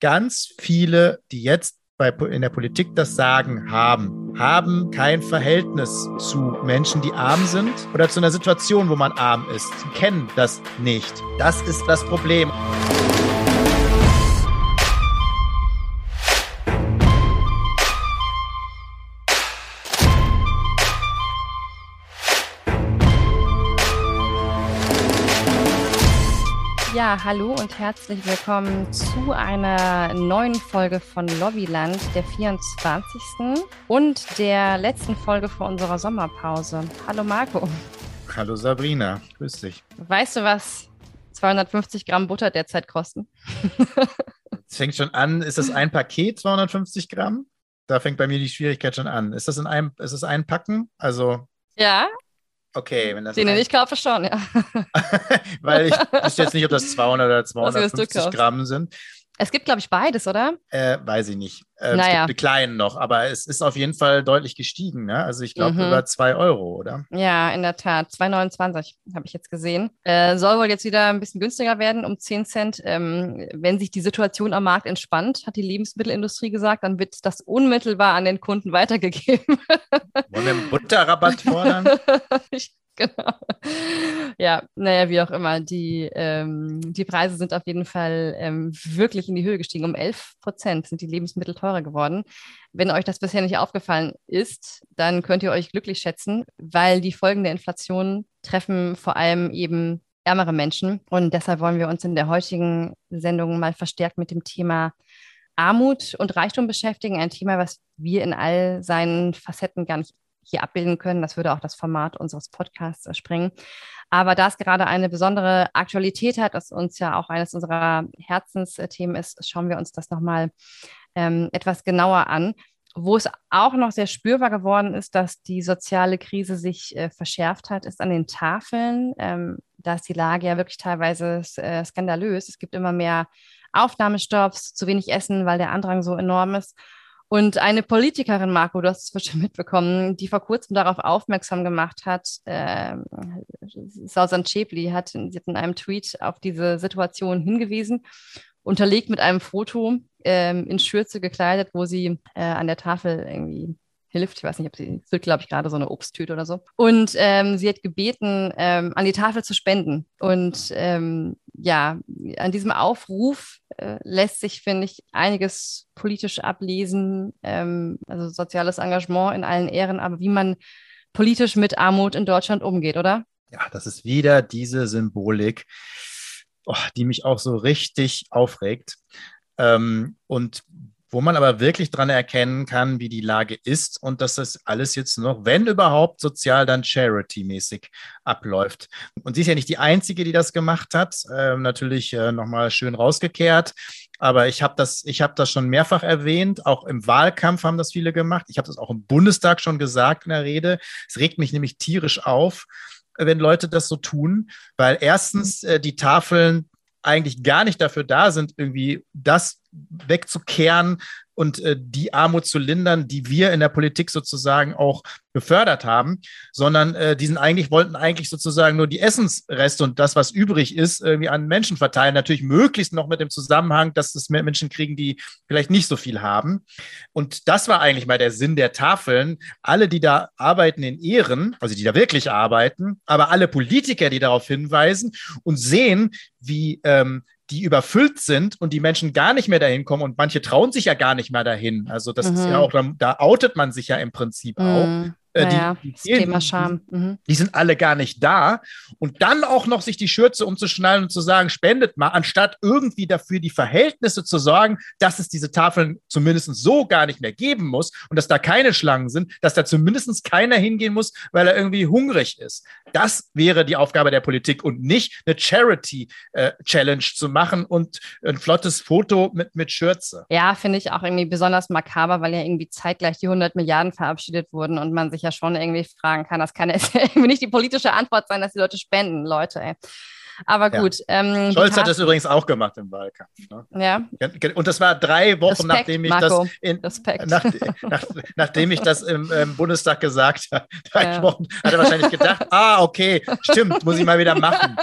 ganz viele, die jetzt bei, in der Politik das Sagen haben, haben kein Verhältnis zu Menschen, die arm sind oder zu einer Situation, wo man arm ist. Sie kennen das nicht. Das ist das Problem. Ja, hallo und herzlich willkommen zu einer neuen Folge von Lobbyland, der 24. und der letzten Folge vor unserer Sommerpause. Hallo Marco. Hallo Sabrina, grüß dich. Weißt du, was 250 Gramm Butter derzeit kosten? Es fängt schon an, ist das ein Paket 250 Gramm? Da fängt bei mir die Schwierigkeit schon an. Ist das in einem, ist das ein Packen? Also. Ja, Okay, wenn das. Den ich kaufe schon, ja. Weil ich wüsste jetzt nicht, ob das 200 oder 250 Gramm sind. Es gibt, glaube ich, beides, oder? Äh, weiß ich nicht. Äh, naja. Es gibt die kleinen noch, aber es ist auf jeden Fall deutlich gestiegen. Ne? Also ich glaube mhm. über 2 Euro, oder? Ja, in der Tat. 2,29 habe ich jetzt gesehen. Äh, soll wohl jetzt wieder ein bisschen günstiger werden, um 10 Cent. Ähm, wenn sich die Situation am Markt entspannt, hat die Lebensmittelindustrie gesagt, dann wird das unmittelbar an den Kunden weitergegeben. Wollen wir einen Butterrabatt fordern? ich genau. Ja, naja, wie auch immer. Die, ähm, die Preise sind auf jeden Fall ähm, wirklich in die Höhe gestiegen. Um 11 Prozent sind die Lebensmittel teurer geworden. Wenn euch das bisher nicht aufgefallen ist, dann könnt ihr euch glücklich schätzen, weil die Folgen der Inflation treffen vor allem eben ärmere Menschen. Und deshalb wollen wir uns in der heutigen Sendung mal verstärkt mit dem Thema Armut und Reichtum beschäftigen. Ein Thema, was wir in all seinen Facetten gar nicht hier abbilden können. Das würde auch das Format unseres Podcasts sprengen. Aber da es gerade eine besondere Aktualität hat, was uns ja auch eines unserer Herzensthemen ist, schauen wir uns das nochmal ähm, etwas genauer an. Wo es auch noch sehr spürbar geworden ist, dass die soziale Krise sich äh, verschärft hat, ist an den Tafeln. Ähm, da ist die Lage ja wirklich teilweise äh, skandalös. Es gibt immer mehr Aufnahmestopps, zu wenig Essen, weil der Andrang so enorm ist. Und eine Politikerin, Marco, du hast es bestimmt mitbekommen, die vor kurzem darauf aufmerksam gemacht hat, äh, Sausan Chepli hat, hat in einem Tweet auf diese Situation hingewiesen, unterlegt mit einem Foto äh, in Schürze gekleidet, wo sie äh, an der Tafel irgendwie hilft. Ich weiß nicht, ob sie füllt, glaube ich, gerade so eine Obsttüte oder so. Und ähm, sie hat gebeten, ähm, an die Tafel zu spenden. Und ähm, ja, an diesem Aufruf äh, lässt sich, finde ich, einiges politisch ablesen. Ähm, also soziales Engagement in allen Ehren, aber wie man politisch mit Armut in Deutschland umgeht, oder? Ja, das ist wieder diese Symbolik, oh, die mich auch so richtig aufregt. Ähm, und wo man aber wirklich dran erkennen kann, wie die Lage ist und dass das alles jetzt noch, wenn überhaupt, sozial dann Charity-mäßig abläuft. Und sie ist ja nicht die Einzige, die das gemacht hat. Ähm, natürlich äh, nochmal schön rausgekehrt. Aber ich habe das, habe das schon mehrfach erwähnt. Auch im Wahlkampf haben das viele gemacht. Ich habe das auch im Bundestag schon gesagt in der Rede. Es regt mich nämlich tierisch auf, wenn Leute das so tun, weil erstens äh, die Tafeln eigentlich gar nicht dafür da sind, irgendwie das wegzukehren, und äh, die Armut zu lindern, die wir in der Politik sozusagen auch gefördert haben, sondern äh, diesen eigentlich wollten eigentlich sozusagen nur die Essensreste und das, was übrig ist, irgendwie an Menschen verteilen. Natürlich möglichst noch mit dem Zusammenhang, dass es mehr Menschen kriegen, die vielleicht nicht so viel haben. Und das war eigentlich mal der Sinn der Tafeln. Alle, die da arbeiten in Ehren, also die da wirklich arbeiten, aber alle Politiker, die darauf hinweisen und sehen, wie ähm, die überfüllt sind und die Menschen gar nicht mehr dahin kommen und manche trauen sich ja gar nicht mehr dahin. Also das mhm. ist ja mhm. auch, da outet man sich ja im Prinzip mhm. auch. Äh, naja, die, die, Thema Scham. Mhm. Die sind alle gar nicht da. Und dann auch noch sich die Schürze umzuschnallen und zu sagen, spendet mal, anstatt irgendwie dafür die Verhältnisse zu sorgen, dass es diese Tafeln zumindest so gar nicht mehr geben muss und dass da keine Schlangen sind, dass da zumindest keiner hingehen muss, weil er irgendwie hungrig ist. Das wäre die Aufgabe der Politik und nicht eine Charity-Challenge äh, zu machen und ein flottes Foto mit, mit Schürze. Ja, finde ich auch irgendwie besonders makaber, weil ja irgendwie zeitgleich die 100 Milliarden verabschiedet wurden und man sich ja schon irgendwie fragen kann. Das kann jetzt nicht die politische Antwort sein, dass die Leute spenden, Leute, ey. Aber gut. Ja. Ähm, Scholz hat das übrigens auch gemacht im Wahlkampf. Ne? Ja. Und das war drei Wochen, Respekt, nachdem ich Marco. das in, nach, nach, nachdem ich das im, im Bundestag gesagt habe. Drei ja. Wochen hat er wahrscheinlich gedacht, ah, okay, stimmt, muss ich mal wieder machen.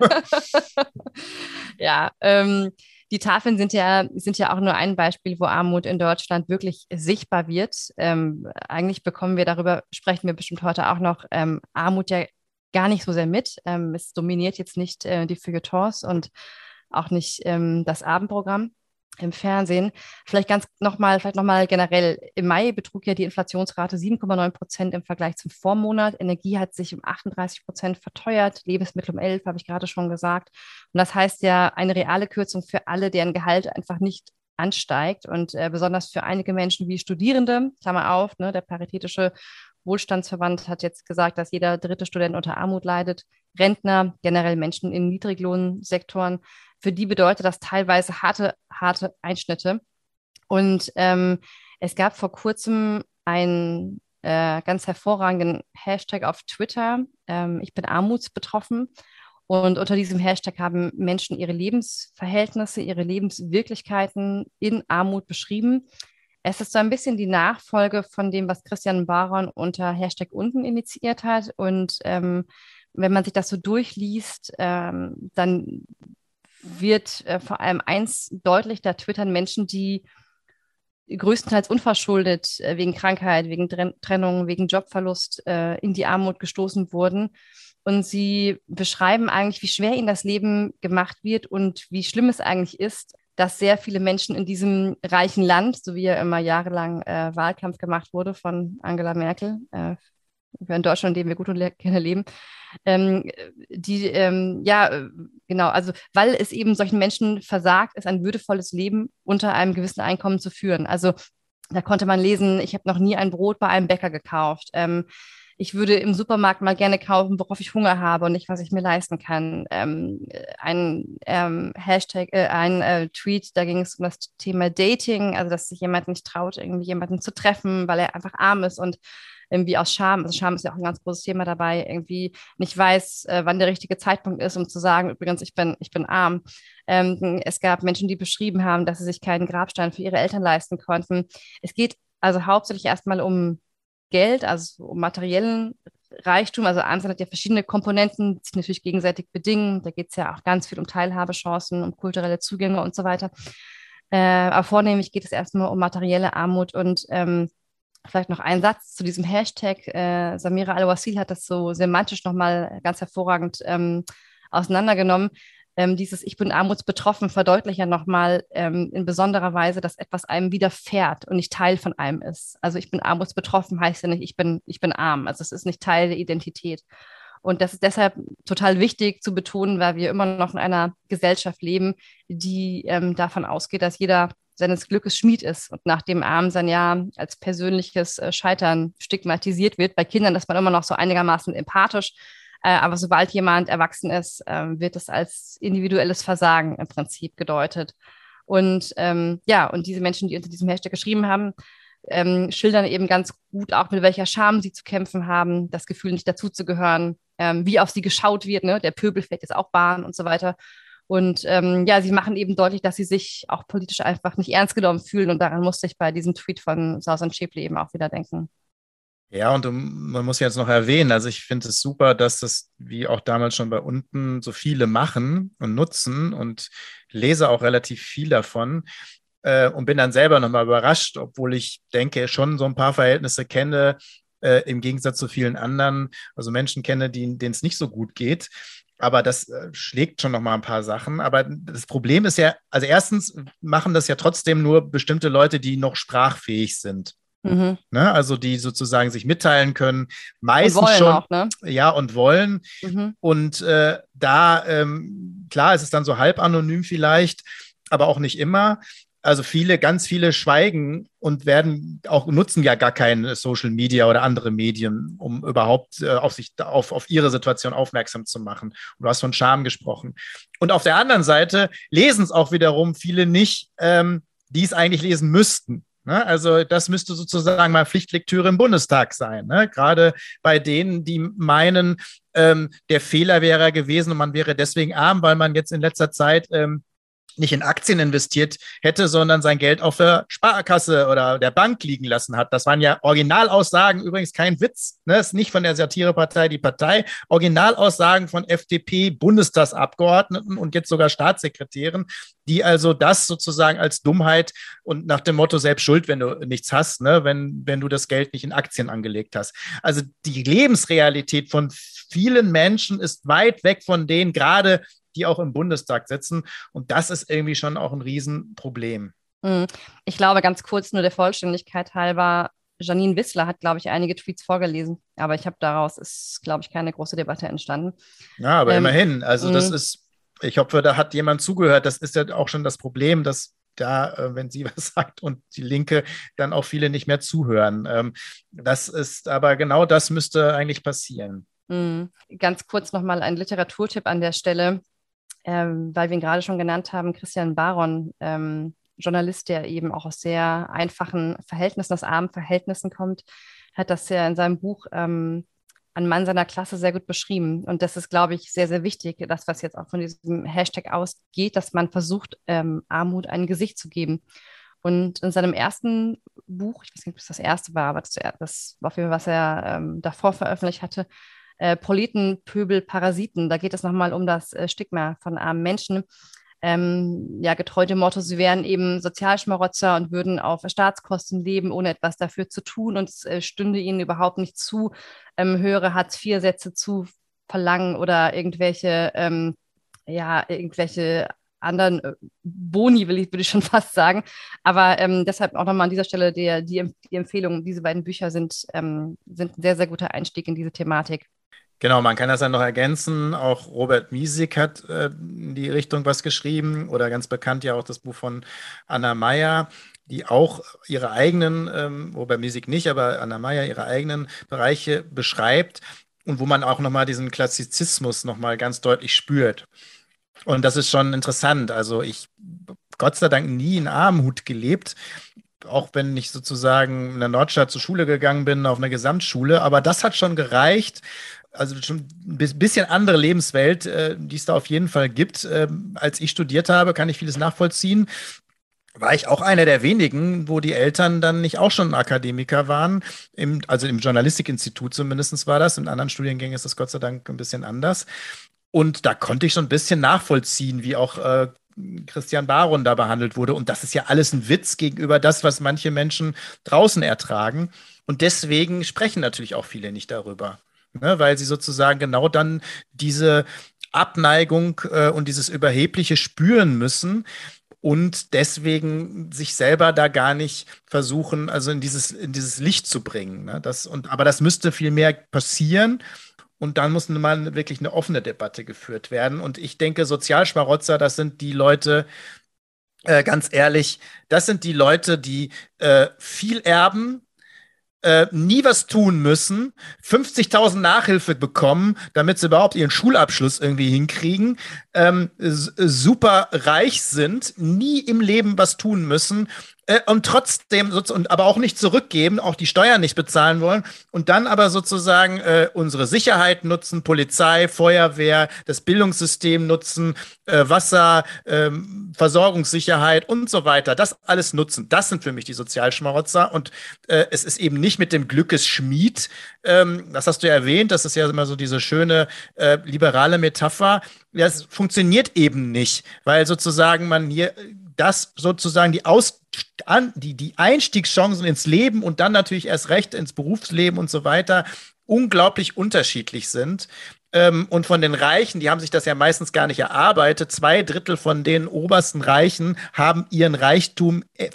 ja, ähm, die Tafeln sind ja, sind ja auch nur ein Beispiel, wo Armut in Deutschland wirklich sichtbar wird. Ähm, eigentlich bekommen wir darüber, sprechen wir bestimmt heute auch noch, ähm, Armut ja gar nicht so sehr mit. Ähm, es dominiert jetzt nicht äh, die Feuilletons und auch nicht ähm, das Abendprogramm im Fernsehen. Vielleicht ganz nochmal, vielleicht nochmal generell. Im Mai betrug ja die Inflationsrate 7,9 Prozent im Vergleich zum Vormonat. Energie hat sich um 38 Prozent verteuert, Lebensmittel um 11, habe ich gerade schon gesagt. Und das heißt ja eine reale Kürzung für alle, deren Gehalt einfach nicht ansteigt und äh, besonders für einige Menschen wie Studierende, Klammer auf, ne, der Paritätische Wohlstandsverband hat jetzt gesagt, dass jeder dritte Student unter Armut leidet. Rentner, generell Menschen in Niedriglohnsektoren, für die bedeutet das teilweise harte, harte Einschnitte. Und ähm, es gab vor kurzem einen äh, ganz hervorragenden Hashtag auf Twitter. Ähm, ich bin armutsbetroffen. Und unter diesem Hashtag haben Menschen ihre Lebensverhältnisse, ihre Lebenswirklichkeiten in Armut beschrieben. Es ist so ein bisschen die Nachfolge von dem, was Christian Baron unter Hashtag unten initiiert hat. Und ähm, wenn man sich das so durchliest, ähm, dann wird äh, vor allem eins deutlich, da twittern Menschen, die größtenteils unverschuldet äh, wegen Krankheit, wegen Trennung, wegen Jobverlust äh, in die Armut gestoßen wurden. Und sie beschreiben eigentlich, wie schwer ihnen das Leben gemacht wird und wie schlimm es eigentlich ist, dass sehr viele Menschen in diesem reichen Land, so wie ja immer jahrelang äh, Wahlkampf gemacht wurde von Angela Merkel, äh, in Deutschland, dem wir gut und gerne leben, ähm, die, ähm, ja, äh, genau, also weil es eben solchen Menschen versagt ist, ein würdevolles Leben unter einem gewissen Einkommen zu führen. Also da konnte man lesen, ich habe noch nie ein Brot bei einem Bäcker gekauft. Ähm, ich würde im Supermarkt mal gerne kaufen, worauf ich Hunger habe und nicht, was ich mir leisten kann. Ähm, ein ähm, Hashtag, äh, ein äh, Tweet, da ging es um das Thema Dating, also dass sich jemand nicht traut, irgendwie jemanden zu treffen, weil er einfach arm ist und irgendwie aus Scham, also Scham ist ja auch ein ganz großes Thema dabei, irgendwie nicht weiß, äh, wann der richtige Zeitpunkt ist, um zu sagen, übrigens, ich bin, ich bin arm. Ähm, es gab Menschen, die beschrieben haben, dass sie sich keinen Grabstein für ihre Eltern leisten konnten. Es geht also hauptsächlich erstmal um Geld, also um materiellen Reichtum. Also Armsein hat ja verschiedene Komponenten, die sich natürlich gegenseitig bedingen. Da geht es ja auch ganz viel um Teilhabechancen, um kulturelle Zugänge und so weiter. Äh, aber vornehmlich geht es erstmal um materielle Armut und ähm, Vielleicht noch ein Satz zu diesem Hashtag. Äh, Samira Al-Wasil hat das so semantisch nochmal ganz hervorragend ähm, auseinandergenommen. Ähm, dieses Ich bin armutsbetroffen verdeutlicht ja nochmal ähm, in besonderer Weise, dass etwas einem widerfährt und nicht Teil von einem ist. Also ich bin armutsbetroffen heißt ja nicht, ich bin, ich bin arm. Also es ist nicht Teil der Identität. Und das ist deshalb total wichtig zu betonen, weil wir immer noch in einer Gesellschaft leben, die ähm, davon ausgeht, dass jeder seines Glückes Schmied ist und nach dem Arm sein Jahr als persönliches äh, Scheitern stigmatisiert wird. Bei Kindern ist man immer noch so einigermaßen empathisch, äh, aber sobald jemand erwachsen ist, ähm, wird es als individuelles Versagen im Prinzip gedeutet. Und ähm, ja, und diese Menschen, die unter diesem Hashtag geschrieben haben, ähm, schildern eben ganz gut auch, mit welcher Scham sie zu kämpfen haben, das Gefühl, nicht dazuzugehören, ähm, wie auf sie geschaut wird, ne? der Pöbel fährt jetzt auch Bahn und so weiter. Und ähm, ja, sie machen eben deutlich, dass sie sich auch politisch einfach nicht ernst genommen fühlen. Und daran musste ich bei diesem Tweet von Sausan Schäble eben auch wieder denken. Ja, und man muss jetzt noch erwähnen, also ich finde es super, dass das, wie auch damals schon bei unten, so viele machen und nutzen und lese auch relativ viel davon äh, und bin dann selber nochmal überrascht, obwohl ich denke, schon so ein paar Verhältnisse kenne, äh, im Gegensatz zu vielen anderen, also Menschen kenne, denen es nicht so gut geht aber das äh, schlägt schon noch mal ein paar Sachen. Aber das Problem ist ja, also erstens machen das ja trotzdem nur bestimmte Leute, die noch sprachfähig sind. Mhm. Ne? Also die sozusagen sich mitteilen können, meistens schon, auch, ne? ja und wollen. Mhm. Und äh, da ähm, klar, ist es dann so halb anonym vielleicht, aber auch nicht immer also viele, ganz viele schweigen und werden auch nutzen ja gar kein Social Media oder andere Medien, um überhaupt äh, auf sich, auf, auf ihre Situation aufmerksam zu machen. Und du hast von Scham gesprochen. Und auf der anderen Seite lesen es auch wiederum viele nicht, ähm, die es eigentlich lesen müssten. Ne? Also das müsste sozusagen mal Pflichtlektüre im Bundestag sein. Ne? Gerade bei denen, die meinen, ähm, der Fehler wäre gewesen und man wäre deswegen arm, weil man jetzt in letzter Zeit ähm, nicht in Aktien investiert hätte, sondern sein Geld auf der Sparkasse oder der Bank liegen lassen hat. Das waren ja Originalaussagen, übrigens kein Witz, ne? ist nicht von der Satirepartei die Partei, Originalaussagen von FDP-Bundestagsabgeordneten und jetzt sogar Staatssekretären, die also das sozusagen als Dummheit und nach dem Motto selbst schuld, wenn du nichts hast, ne? wenn, wenn du das Geld nicht in Aktien angelegt hast. Also die Lebensrealität von vielen Menschen ist weit weg von denen, gerade die auch im Bundestag sitzen. Und das ist irgendwie schon auch ein Riesenproblem. Hm. Ich glaube, ganz kurz nur der Vollständigkeit halber, Janine Wissler hat, glaube ich, einige Tweets vorgelesen, aber ich habe daraus ist, glaube ich, keine große Debatte entstanden. Ja, aber ähm, immerhin, also das hm. ist, ich hoffe, da hat jemand zugehört. Das ist ja auch schon das Problem, dass da, äh, wenn sie was sagt und die Linke, dann auch viele nicht mehr zuhören. Ähm, das ist, aber genau das müsste eigentlich passieren. Mhm. Ganz kurz nochmal ein Literaturtipp an der Stelle ähm, weil wir ihn gerade schon genannt haben, Christian Baron, ähm, Journalist, der eben auch aus sehr einfachen Verhältnissen, aus armen Verhältnissen kommt, hat das ja in seinem Buch ähm, Ein Mann seiner Klasse sehr gut beschrieben. Und das ist, glaube ich, sehr, sehr wichtig, das, was jetzt auch von diesem Hashtag ausgeht, dass man versucht, ähm, Armut ein Gesicht zu geben. Und in seinem ersten Buch, ich weiß nicht, ob es das erste war, aber das, das war auf jeden Fall, was er ähm, davor veröffentlicht hatte, äh, Politen, Pöbel, Parasiten. Da geht es nochmal um das äh, Stigma von armen Menschen. Ähm, ja, getreu dem Motto, sie wären eben Sozialschmarotzer und würden auf Staatskosten leben, ohne etwas dafür zu tun und es äh, stünde ihnen überhaupt nicht zu, ähm, höhere Hartz-IV-Sätze zu verlangen oder irgendwelche, ähm, ja, irgendwelche anderen äh, Boni, will ich, würde ich schon fast sagen. Aber ähm, deshalb auch nochmal an dieser Stelle der, die, die Empfehlung, diese beiden Bücher sind, ähm, sind ein sehr, sehr guter Einstieg in diese Thematik. Genau, man kann das dann noch ergänzen. Auch Robert Miesig hat äh, in die Richtung was geschrieben oder ganz bekannt ja auch das Buch von Anna Meyer, die auch ihre eigenen, ähm, Robert Miesig nicht, aber Anna Meyer ihre eigenen Bereiche beschreibt und wo man auch nochmal diesen Klassizismus nochmal ganz deutlich spürt. Und das ist schon interessant. Also ich, Gott sei Dank, nie in Armut gelebt auch wenn ich sozusagen in der Nordstadt zur Schule gegangen bin, auf einer Gesamtschule. Aber das hat schon gereicht, also schon ein bisschen andere Lebenswelt, äh, die es da auf jeden Fall gibt. Ähm, als ich studiert habe, kann ich vieles nachvollziehen. War ich auch einer der wenigen, wo die Eltern dann nicht auch schon Akademiker waren. Im, also im Journalistikinstitut zumindest war das. In anderen Studiengängen ist das Gott sei Dank ein bisschen anders. Und da konnte ich schon ein bisschen nachvollziehen, wie auch äh, Christian Baron da behandelt wurde. Und das ist ja alles ein Witz gegenüber das, was manche Menschen draußen ertragen. Und deswegen sprechen natürlich auch viele nicht darüber ne, weil sie sozusagen genau dann diese Abneigung äh, und dieses Überhebliche spüren müssen und deswegen sich selber da gar nicht versuchen, also in dieses, in dieses Licht zu bringen. Ne? Das, und, aber das müsste viel mehr passieren. Und dann muss mal wirklich eine offene Debatte geführt werden. Und ich denke, Sozialschmarotzer, das sind die Leute, äh, ganz ehrlich, das sind die Leute, die äh, viel erben, äh, nie was tun müssen, 50.000 Nachhilfe bekommen, damit sie überhaupt ihren Schulabschluss irgendwie hinkriegen, ähm, super reich sind, nie im Leben was tun müssen äh, und trotzdem und aber auch nicht zurückgeben, auch die Steuern nicht bezahlen wollen und dann aber sozusagen äh, unsere Sicherheit nutzen, Polizei, Feuerwehr, das Bildungssystem nutzen, äh, Wasser, ähm, Versorgungssicherheit und so weiter. Das alles nutzen. Das sind für mich die Sozialschmarotzer und äh, es ist eben nicht mit dem Glückesschmied. Ähm, das hast du ja erwähnt. Das ist ja immer so diese schöne äh, liberale Metapher. Das funktioniert eben nicht, weil sozusagen man hier das sozusagen die, Aus, an, die, die Einstiegschancen ins Leben und dann natürlich erst recht ins Berufsleben und so weiter unglaublich unterschiedlich sind. Ähm, und von den Reichen, die haben sich das ja meistens gar nicht erarbeitet. Zwei Drittel von den obersten Reichen haben ihren Reichtum äh,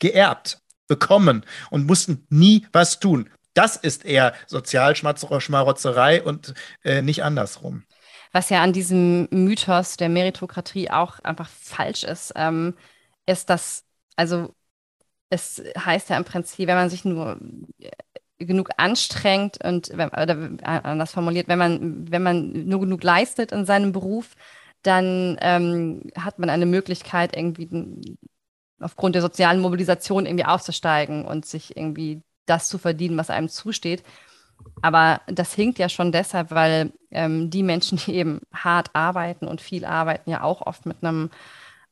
geerbt, bekommen und mussten nie was tun. Das ist eher Sozialschmarotzerei und äh, nicht andersrum was ja an diesem Mythos der Meritokratie auch einfach falsch ist, ähm, ist, dass, also es heißt ja im Prinzip, wenn man sich nur äh, genug anstrengt und oder anders formuliert, wenn man, wenn man nur genug leistet in seinem Beruf, dann ähm, hat man eine Möglichkeit, irgendwie aufgrund der sozialen Mobilisation irgendwie aufzusteigen und sich irgendwie das zu verdienen, was einem zusteht. Aber das hinkt ja schon deshalb, weil ähm, die Menschen, die eben hart arbeiten und viel arbeiten, ja auch oft mit einem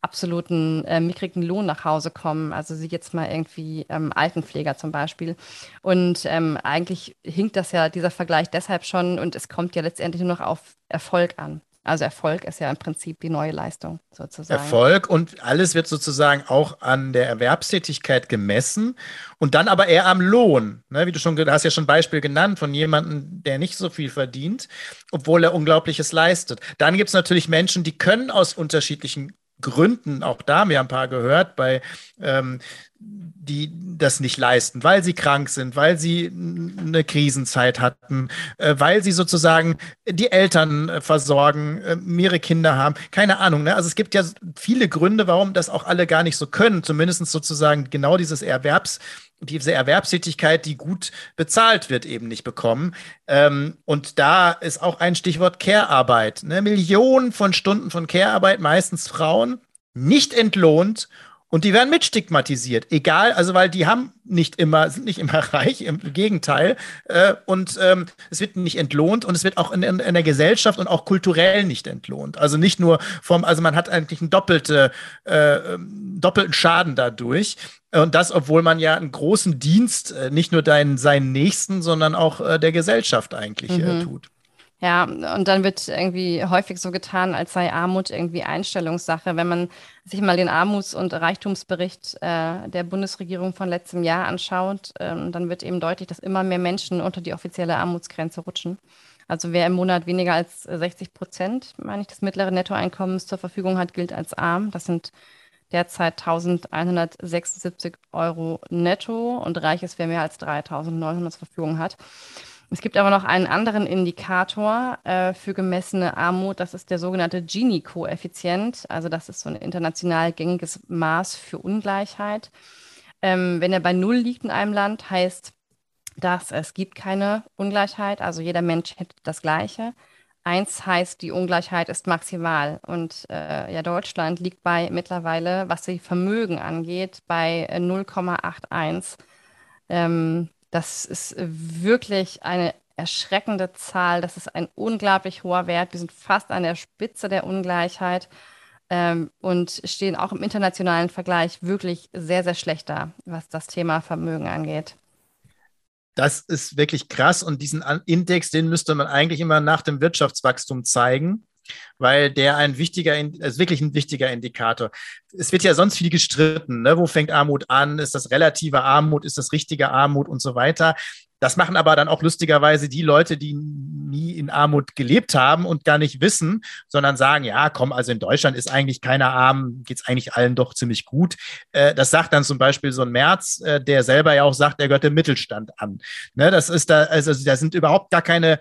absoluten äh, mickrigen Lohn nach Hause kommen. Also sie jetzt mal irgendwie ähm, Altenpfleger zum Beispiel. Und ähm, eigentlich hinkt das ja, dieser Vergleich deshalb schon und es kommt ja letztendlich nur noch auf Erfolg an. Also Erfolg ist ja im Prinzip die neue Leistung sozusagen. Erfolg und alles wird sozusagen auch an der Erwerbstätigkeit gemessen und dann aber eher am Lohn. Ne? Wie du schon hast ja schon ein Beispiel genannt von jemandem, der nicht so viel verdient, obwohl er Unglaubliches leistet. Dann gibt es natürlich Menschen, die können aus unterschiedlichen Gründen, auch da haben wir ein paar gehört, bei ähm, die das nicht leisten, weil sie krank sind, weil sie eine Krisenzeit hatten, äh, weil sie sozusagen die Eltern äh, versorgen, äh, mehrere Kinder haben, keine Ahnung. Ne? Also es gibt ja viele Gründe, warum das auch alle gar nicht so können, zumindest sozusagen genau dieses Erwerbs, diese Erwerbstätigkeit, die gut bezahlt wird, eben nicht bekommen. Ähm, und da ist auch ein Stichwort Care-Arbeit. Ne? Millionen von Stunden von Care-Arbeit, meistens Frauen, nicht entlohnt und die werden mitstigmatisiert, egal, also weil die haben nicht immer, sind nicht immer reich, im Gegenteil. Äh, und ähm, es wird nicht entlohnt und es wird auch in, in, in, der Gesellschaft und auch kulturell nicht entlohnt. Also nicht nur vom, also man hat eigentlich einen doppelte, äh, doppelten Schaden dadurch. Und das, obwohl man ja einen großen Dienst äh, nicht nur deinen, seinen Nächsten, sondern auch äh, der Gesellschaft eigentlich äh, mhm. tut. Ja, und dann wird irgendwie häufig so getan, als sei Armut irgendwie Einstellungssache. Wenn man sich mal den Armuts- und Reichtumsbericht äh, der Bundesregierung von letztem Jahr anschaut, ähm, dann wird eben deutlich, dass immer mehr Menschen unter die offizielle Armutsgrenze rutschen. Also wer im Monat weniger als 60 Prozent, meine ich, des mittleren Nettoeinkommens zur Verfügung hat, gilt als arm. Das sind derzeit 1176 Euro netto und reich ist, wer mehr als 3900 zur Verfügung hat. Es gibt aber noch einen anderen Indikator äh, für gemessene Armut, das ist der sogenannte Gini-Koeffizient. Also das ist so ein international gängiges Maß für Ungleichheit. Ähm, wenn er bei Null liegt in einem Land, heißt das, es gibt keine Ungleichheit, also jeder Mensch hätte das Gleiche. Eins heißt, die Ungleichheit ist maximal. Und äh, ja, Deutschland liegt bei mittlerweile, was die Vermögen angeht, bei 0,81. Äh, ähm, das ist wirklich eine erschreckende Zahl. Das ist ein unglaublich hoher Wert. Wir sind fast an der Spitze der Ungleichheit ähm, und stehen auch im internationalen Vergleich wirklich sehr, sehr schlecht da, was das Thema Vermögen angeht. Das ist wirklich krass und diesen Index, den müsste man eigentlich immer nach dem Wirtschaftswachstum zeigen weil der ein wichtiger, ist wirklich ein wichtiger Indikator. Es wird ja sonst viel gestritten. Ne? Wo fängt Armut an? Ist das relative Armut? Ist das richtige Armut und so weiter? Das machen aber dann auch lustigerweise die Leute, die nie in Armut gelebt haben und gar nicht wissen, sondern sagen, ja, komm, also in Deutschland ist eigentlich keiner arm, geht es eigentlich allen doch ziemlich gut. Äh, das sagt dann zum Beispiel so ein Merz, äh, der selber ja auch sagt, er gehört dem Mittelstand an. Ne, das ist da, also da sind überhaupt gar keine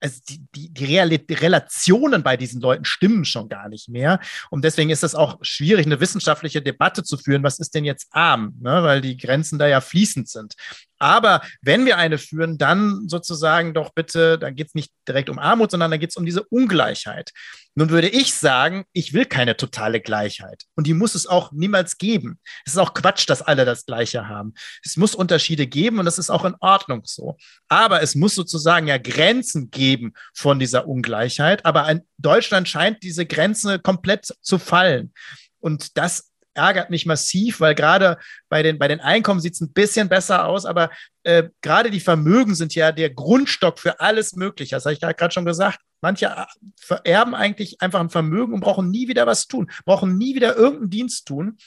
also die, die, die, Real die Relationen bei diesen Leuten stimmen schon gar nicht mehr. Und deswegen ist es auch schwierig, eine wissenschaftliche Debatte zu führen, was ist denn jetzt arm, ne? weil die Grenzen da ja fließend sind. Aber wenn wir eine führen, dann sozusagen doch bitte, dann geht es nicht direkt um Armut, sondern dann geht es um diese Ungleichheit. Nun würde ich sagen, ich will keine totale Gleichheit. Und die muss es auch niemals geben. Es ist auch Quatsch, dass alle das Gleiche haben. Es muss Unterschiede geben und das ist auch in Ordnung so. Aber es muss sozusagen ja Grenzen geben von dieser Ungleichheit. Aber in Deutschland scheint diese Grenze komplett zu fallen. Und das ärgert mich massiv, weil gerade bei den, bei den Einkommen sieht es ein bisschen besser aus, aber äh, gerade die Vermögen sind ja der Grundstock für alles Mögliche. Das habe ich gerade schon gesagt. Manche äh, vererben eigentlich einfach ein Vermögen und brauchen nie wieder was tun, brauchen nie wieder irgendeinen Dienst tun.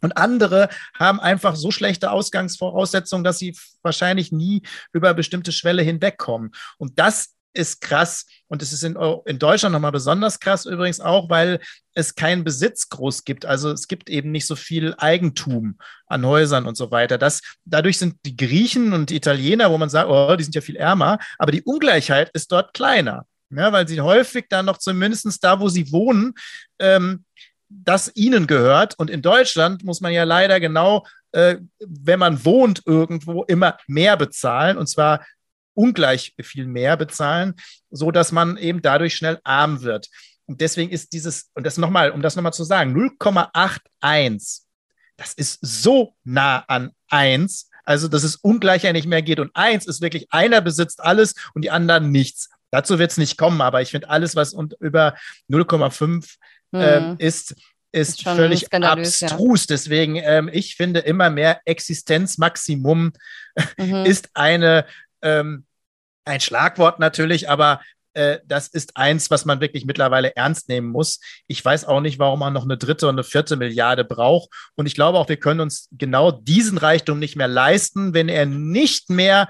Und andere haben einfach so schlechte Ausgangsvoraussetzungen, dass sie wahrscheinlich nie über bestimmte Schwelle hinwegkommen. Und das ist krass. Und es ist in, in Deutschland nochmal besonders krass übrigens auch, weil es keinen Besitz groß gibt. Also es gibt eben nicht so viel Eigentum an Häusern und so weiter. Das, dadurch sind die Griechen und die Italiener, wo man sagt, oh, die sind ja viel ärmer, aber die Ungleichheit ist dort kleiner. Ja, weil sie häufig dann noch zumindest da, wo sie wohnen, ähm, das ihnen gehört. Und in Deutschland muss man ja leider genau, äh, wenn man wohnt irgendwo, immer mehr bezahlen. Und zwar ungleich viel mehr bezahlen, so dass man eben dadurch schnell arm wird. Und deswegen ist dieses, und das nochmal, um das nochmal zu sagen, 0,81, das ist so nah an 1, also dass es ungleicher nicht mehr geht. Und 1 ist wirklich, einer besitzt alles und die anderen nichts. Dazu wird es nicht kommen, aber ich finde alles, was und über 0,5 äh, mhm. ist, ist, ist völlig abstrus. Ja. Deswegen, ähm, ich finde immer mehr Existenzmaximum mhm. ist eine, ähm, ein Schlagwort natürlich, aber äh, das ist eins, was man wirklich mittlerweile ernst nehmen muss. Ich weiß auch nicht, warum man noch eine dritte und eine vierte Milliarde braucht. Und ich glaube auch, wir können uns genau diesen Reichtum nicht mehr leisten, wenn er nicht mehr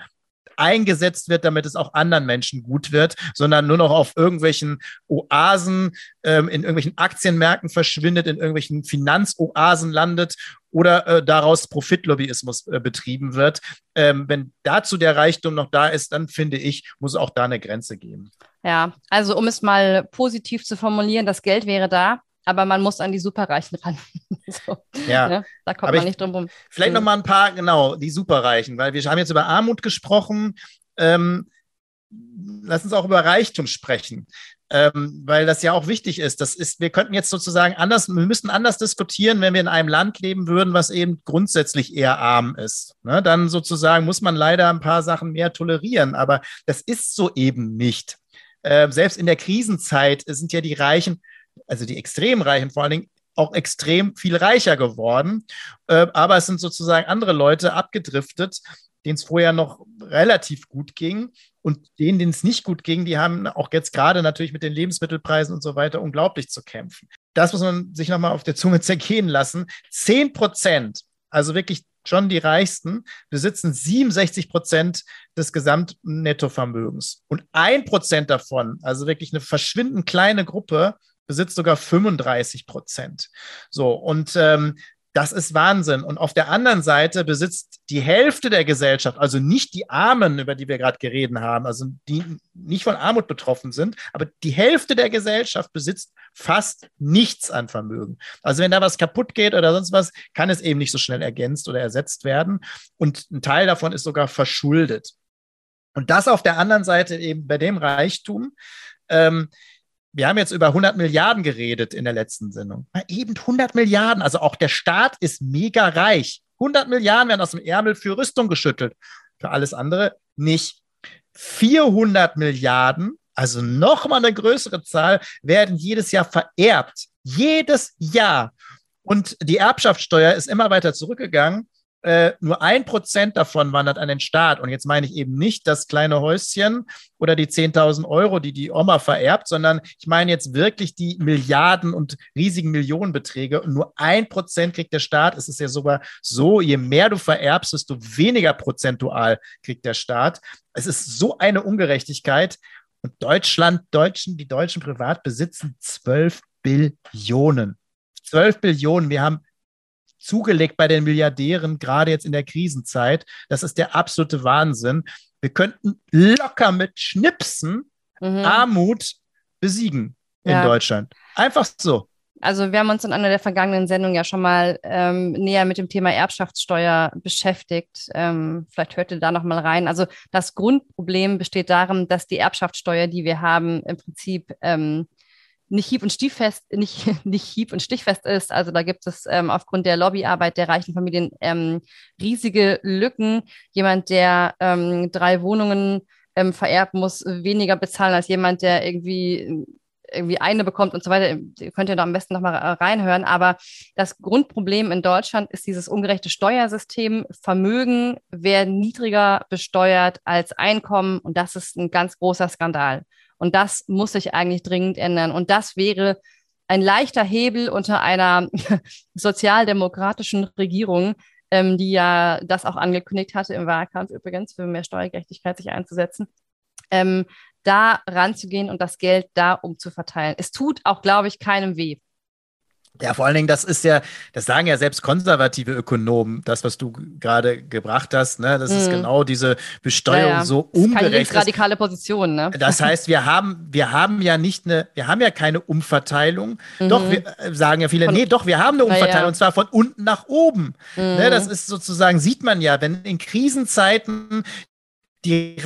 eingesetzt wird, damit es auch anderen Menschen gut wird, sondern nur noch auf irgendwelchen Oasen, ähm, in irgendwelchen Aktienmärkten verschwindet, in irgendwelchen Finanzoasen landet oder äh, daraus Profitlobbyismus äh, betrieben wird. Ähm, wenn dazu der Reichtum noch da ist, dann finde ich, muss auch da eine Grenze geben. Ja, also um es mal positiv zu formulieren, das Geld wäre da, aber man muss an die Superreichen ran. so, ja, ne? da kommt aber man nicht drum rum. Vielleicht noch mal ein paar, genau, die Superreichen, weil wir haben jetzt über Armut gesprochen. Ähm, lass uns auch über Reichtum sprechen, ähm, weil das ja auch wichtig ist. Das ist, wir könnten jetzt sozusagen anders, wir müssten anders diskutieren, wenn wir in einem Land leben würden, was eben grundsätzlich eher arm ist. Ne? Dann sozusagen muss man leider ein paar Sachen mehr tolerieren, aber das ist so eben nicht. Äh, selbst in der Krisenzeit sind ja die Reichen also die extrem Reichen vor allen Dingen, auch extrem viel reicher geworden. Äh, aber es sind sozusagen andere Leute abgedriftet, denen es vorher noch relativ gut ging. Und denen, denen es nicht gut ging, die haben auch jetzt gerade natürlich mit den Lebensmittelpreisen und so weiter unglaublich zu kämpfen. Das muss man sich nochmal auf der Zunge zergehen lassen. Zehn Prozent, also wirklich schon die Reichsten, besitzen 67 Prozent des Gesamtnettovermögens. Und ein Prozent davon, also wirklich eine verschwindend kleine Gruppe, besitzt sogar 35 Prozent. So, und ähm, das ist Wahnsinn. Und auf der anderen Seite besitzt die Hälfte der Gesellschaft, also nicht die Armen, über die wir gerade geredet haben, also die nicht von Armut betroffen sind, aber die Hälfte der Gesellschaft besitzt fast nichts an Vermögen. Also wenn da was kaputt geht oder sonst was, kann es eben nicht so schnell ergänzt oder ersetzt werden. Und ein Teil davon ist sogar verschuldet. Und das auf der anderen Seite eben bei dem Reichtum, ähm, wir haben jetzt über 100 Milliarden geredet in der letzten Sendung. Na, eben 100 Milliarden. Also auch der Staat ist mega reich. 100 Milliarden werden aus dem Ärmel für Rüstung geschüttelt. Für alles andere nicht. 400 Milliarden, also nochmal eine größere Zahl, werden jedes Jahr vererbt. Jedes Jahr. Und die Erbschaftssteuer ist immer weiter zurückgegangen äh, nur ein Prozent davon wandert an den Staat. Und jetzt meine ich eben nicht das kleine Häuschen oder die 10.000 Euro, die die Oma vererbt, sondern ich meine jetzt wirklich die Milliarden und riesigen Millionenbeträge. Und nur ein Prozent kriegt der Staat. Es ist ja sogar so, je mehr du vererbst, desto weniger prozentual kriegt der Staat. Es ist so eine Ungerechtigkeit. Und Deutschland, Deutschen, die Deutschen privat besitzen 12 Billionen. 12 Billionen. Wir haben zugelegt bei den Milliardären, gerade jetzt in der Krisenzeit. Das ist der absolute Wahnsinn. Wir könnten locker mit Schnipsen mhm. Armut besiegen in ja. Deutschland. Einfach so. Also wir haben uns in einer der vergangenen Sendungen ja schon mal ähm, näher mit dem Thema Erbschaftssteuer beschäftigt. Ähm, vielleicht hört ihr da noch mal rein. Also das Grundproblem besteht darin, dass die Erbschaftssteuer, die wir haben, im Prinzip ähm, nicht hieb- und stichfest, nicht, nicht hieb- und stichfest ist. Also da gibt es ähm, aufgrund der Lobbyarbeit der reichen Familien ähm, riesige Lücken. Jemand, der ähm, drei Wohnungen ähm, vererbt, muss weniger bezahlen als jemand, der irgendwie irgendwie eine bekommt und so weiter. Ihr könnt ja da am besten nochmal reinhören. Aber das Grundproblem in Deutschland ist dieses ungerechte Steuersystem. Vermögen werden niedriger besteuert als Einkommen und das ist ein ganz großer Skandal. Und das muss sich eigentlich dringend ändern. Und das wäre ein leichter Hebel unter einer sozialdemokratischen Regierung, ähm, die ja das auch angekündigt hatte im Wahlkampf übrigens, für mehr Steuergerechtigkeit sich einzusetzen. Ähm, da ranzugehen und das Geld da umzuverteilen. Es tut auch, glaube ich, keinem weh. Ja, vor allen Dingen, das ist ja, das sagen ja selbst konservative Ökonomen, das, was du gerade gebracht hast, ne, das mm. ist mhm. genau diese Besteuerung ja, ja. so ungerecht. Keine radikale Position, ne? Das heißt, wir haben, wir haben ja nicht eine, wir haben ja keine Umverteilung. Mhm. Doch, wir äh, sagen ja viele, von, nee, doch, wir haben eine Umverteilung, ja. und zwar von unten nach oben. Mhm. Ne, das ist sozusagen, sieht man ja, wenn in Krisenzeiten die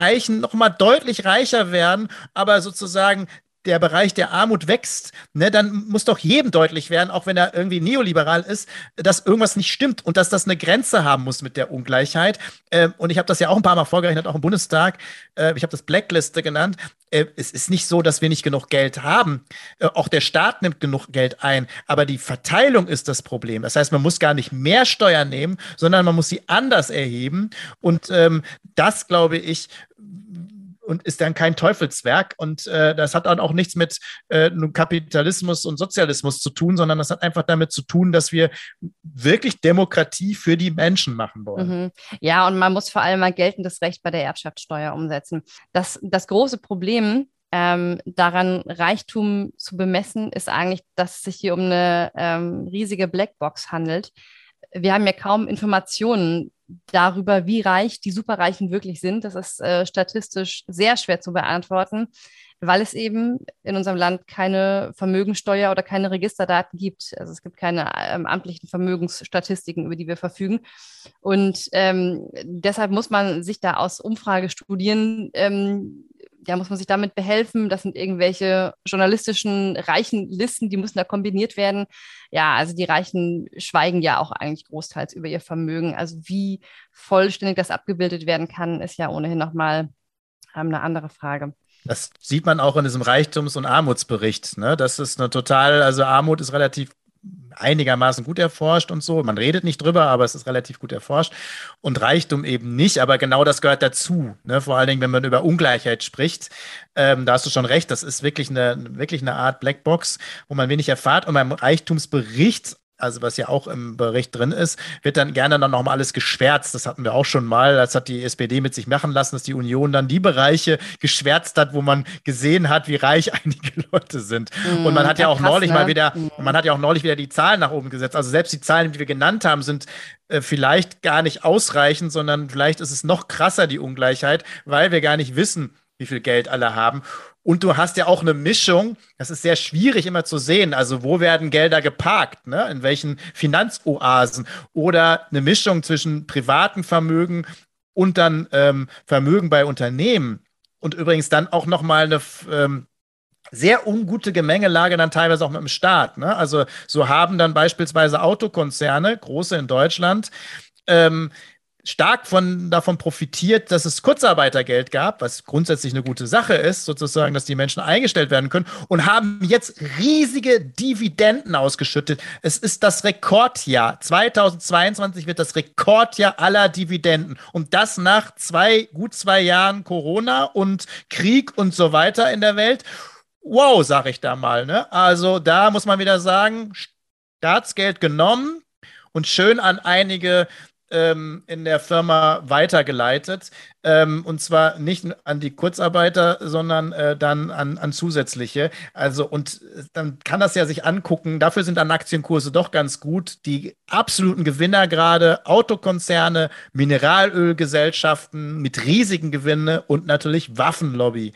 Reichen noch mal deutlich reicher werden, aber sozusagen der Bereich der Armut wächst, ne, dann muss doch jedem deutlich werden, auch wenn er irgendwie neoliberal ist, dass irgendwas nicht stimmt und dass das eine Grenze haben muss mit der Ungleichheit. Äh, und ich habe das ja auch ein paar Mal vorgerechnet, auch im Bundestag. Äh, ich habe das Blackliste genannt. Äh, es ist nicht so, dass wir nicht genug Geld haben. Äh, auch der Staat nimmt genug Geld ein. Aber die Verteilung ist das Problem. Das heißt, man muss gar nicht mehr Steuern nehmen, sondern man muss sie anders erheben. Und ähm, das, glaube ich, und ist dann kein Teufelswerk. Und äh, das hat dann auch nichts mit äh, Kapitalismus und Sozialismus zu tun, sondern das hat einfach damit zu tun, dass wir wirklich Demokratie für die Menschen machen wollen. Mhm. Ja, und man muss vor allem mal geltendes Recht bei der Erbschaftssteuer umsetzen. Das, das große Problem ähm, daran Reichtum zu bemessen, ist eigentlich, dass es sich hier um eine ähm, riesige Blackbox handelt. Wir haben ja kaum Informationen darüber, wie reich die Superreichen wirklich sind. Das ist äh, statistisch sehr schwer zu beantworten, weil es eben in unserem Land keine Vermögensteuer oder keine Registerdaten gibt. Also es gibt keine ähm, amtlichen Vermögensstatistiken, über die wir verfügen. Und ähm, deshalb muss man sich da aus Umfragestudien ähm, ja, muss man sich damit behelfen. Das sind irgendwelche journalistischen reichen Listen, die müssen da kombiniert werden. Ja, also die Reichen schweigen ja auch eigentlich großteils über ihr Vermögen. Also wie vollständig das abgebildet werden kann, ist ja ohnehin nochmal ähm, eine andere Frage. Das sieht man auch in diesem Reichtums- und Armutsbericht. Ne? Das ist eine total, also Armut ist relativ einigermaßen gut erforscht und so. Man redet nicht drüber, aber es ist relativ gut erforscht. Und Reichtum eben nicht, aber genau das gehört dazu. Ne? Vor allen Dingen, wenn man über Ungleichheit spricht, ähm, da hast du schon recht, das ist wirklich eine, wirklich eine Art Blackbox, wo man wenig erfahrt. Und beim Reichtumsbericht also was ja auch im Bericht drin ist, wird dann gerne dann nochmal alles geschwärzt. Das hatten wir auch schon mal. Das hat die SPD mit sich machen lassen, dass die Union dann die Bereiche geschwärzt hat, wo man gesehen hat, wie reich einige Leute sind. Mm, und man hat ja auch krass, neulich ne? mal wieder, mm. man hat ja auch neulich wieder die Zahlen nach oben gesetzt. Also selbst die Zahlen, die wir genannt haben, sind äh, vielleicht gar nicht ausreichend, sondern vielleicht ist es noch krasser, die Ungleichheit, weil wir gar nicht wissen, wie viel Geld alle haben. Und du hast ja auch eine Mischung, das ist sehr schwierig immer zu sehen. Also, wo werden Gelder geparkt? Ne? In welchen Finanzoasen? Oder eine Mischung zwischen privaten Vermögen und dann ähm, Vermögen bei Unternehmen. Und übrigens dann auch nochmal eine ähm, sehr ungute Gemengelage dann teilweise auch mit dem Staat. Ne? Also, so haben dann beispielsweise Autokonzerne, große in Deutschland, ähm, stark von, davon profitiert, dass es Kurzarbeitergeld gab, was grundsätzlich eine gute Sache ist, sozusagen, dass die Menschen eingestellt werden können und haben jetzt riesige Dividenden ausgeschüttet. Es ist das Rekordjahr. 2022 wird das Rekordjahr aller Dividenden. Und das nach zwei, gut zwei Jahren Corona und Krieg und so weiter in der Welt. Wow, sag ich da mal. Ne? Also da muss man wieder sagen, Staatsgeld genommen und schön an einige ähm, in der Firma weitergeleitet. Ähm, und zwar nicht an die Kurzarbeiter, sondern äh, dann an, an zusätzliche. Also, und äh, dann kann das ja sich angucken. Dafür sind dann Aktienkurse doch ganz gut. Die absoluten Gewinner gerade, Autokonzerne, Mineralölgesellschaften mit riesigen Gewinnen und natürlich Waffenlobby.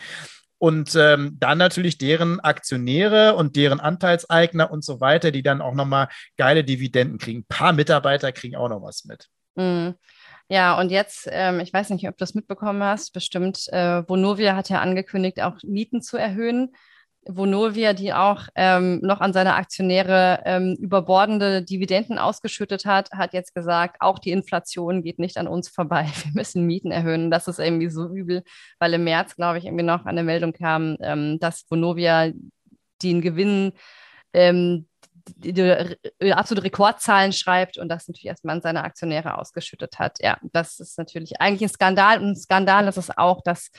Und ähm, dann natürlich deren Aktionäre und deren Anteilseigner und so weiter, die dann auch nochmal geile Dividenden kriegen. Ein paar Mitarbeiter kriegen auch noch was mit. Mhm. Ja, und jetzt, ähm, ich weiß nicht, ob du das mitbekommen hast, bestimmt, äh, Vonovia hat ja angekündigt, auch Mieten zu erhöhen. Vonovia, die auch ähm, noch an seine Aktionäre ähm, überbordende Dividenden ausgeschüttet hat, hat jetzt gesagt, auch die Inflation geht nicht an uns vorbei. Wir müssen Mieten erhöhen. Das ist irgendwie so übel, weil im März, glaube ich, irgendwie noch eine Meldung kam, ähm, dass Vonovia den Gewinn ähm, die, die absolute Rekordzahlen schreibt und das natürlich erstmal an seine Aktionäre ausgeschüttet hat. Ja, das ist natürlich eigentlich ein Skandal. Und ein Skandal ist es auch, dass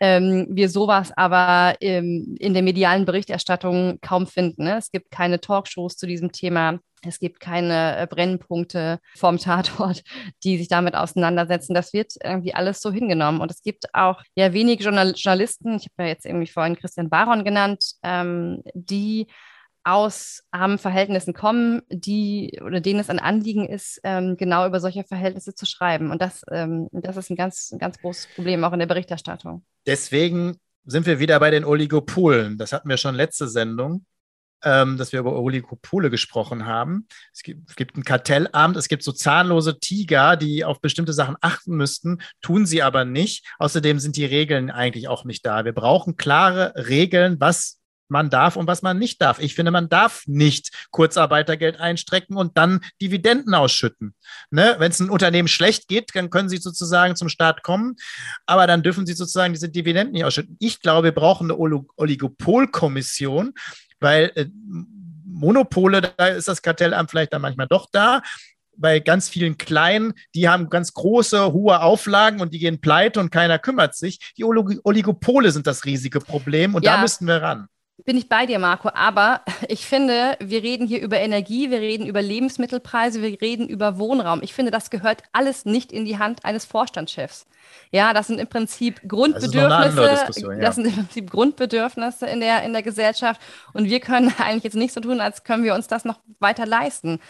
ähm, wir sowas aber ähm, in der medialen Berichterstattung kaum finden. Ne? Es gibt keine Talkshows zu diesem Thema. Es gibt keine äh, Brennpunkte vom Tatort, die sich damit auseinandersetzen. Das wird irgendwie alles so hingenommen. Und es gibt auch ja wenig Journal Journalisten, ich habe ja jetzt irgendwie vorhin Christian Baron genannt, ähm, die aus armen Verhältnissen kommen, die oder denen es ein Anliegen ist, ähm, genau über solche Verhältnisse zu schreiben. Und das, ähm, das ist ein ganz, ein ganz großes Problem auch in der Berichterstattung. Deswegen sind wir wieder bei den Oligopolen. Das hatten wir schon letzte Sendung, ähm, dass wir über Oligopole gesprochen haben. Es gibt, es gibt ein Kartellamt, es gibt so zahnlose Tiger, die auf bestimmte Sachen achten müssten, tun sie aber nicht. Außerdem sind die Regeln eigentlich auch nicht da. Wir brauchen klare Regeln, was man darf und was man nicht darf. Ich finde, man darf nicht Kurzarbeitergeld einstrecken und dann Dividenden ausschütten. Ne? Wenn es ein Unternehmen schlecht geht, dann können sie sozusagen zum Staat kommen, aber dann dürfen sie sozusagen diese Dividenden nicht ausschütten. Ich glaube, wir brauchen eine Oligopolkommission, weil äh, Monopole, da ist das Kartellamt vielleicht dann manchmal doch da, bei ganz vielen Kleinen, die haben ganz große, hohe Auflagen und die gehen pleite und keiner kümmert sich. Die Oligopole sind das riesige Problem und ja. da müssten wir ran. Bin ich bei dir, Marco. Aber ich finde, wir reden hier über Energie, wir reden über Lebensmittelpreise, wir reden über Wohnraum. Ich finde, das gehört alles nicht in die Hand eines Vorstandschefs. Ja, das sind im Prinzip Grundbedürfnisse. Das, ja. das sind im Prinzip Grundbedürfnisse in der, in der Gesellschaft. Und wir können eigentlich jetzt nicht so tun, als können wir uns das noch weiter leisten.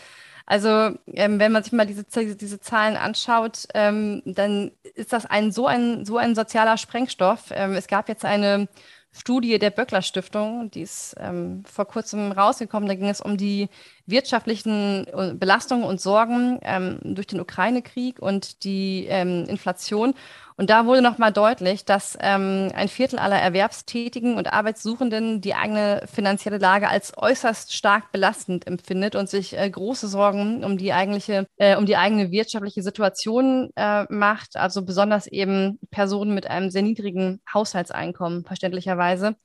Also ähm, wenn man sich mal diese, diese Zahlen anschaut, ähm, dann ist das ein so ein so ein sozialer Sprengstoff. Ähm, es gab jetzt eine Studie der Böckler Stiftung, die ist ähm, vor kurzem rausgekommen. Da ging es um die wirtschaftlichen äh, Belastungen und Sorgen ähm, durch den Ukraine-Krieg und die ähm, Inflation. Und da wurde nochmal deutlich, dass ähm, ein Viertel aller Erwerbstätigen und Arbeitssuchenden die eigene finanzielle Lage als äußerst stark belastend empfindet und sich äh, große Sorgen um die eigentliche, äh, um die eigene wirtschaftliche Situation äh, macht. Also besonders eben Personen mit einem sehr niedrigen Haushaltseinkommen, verständlicherweise.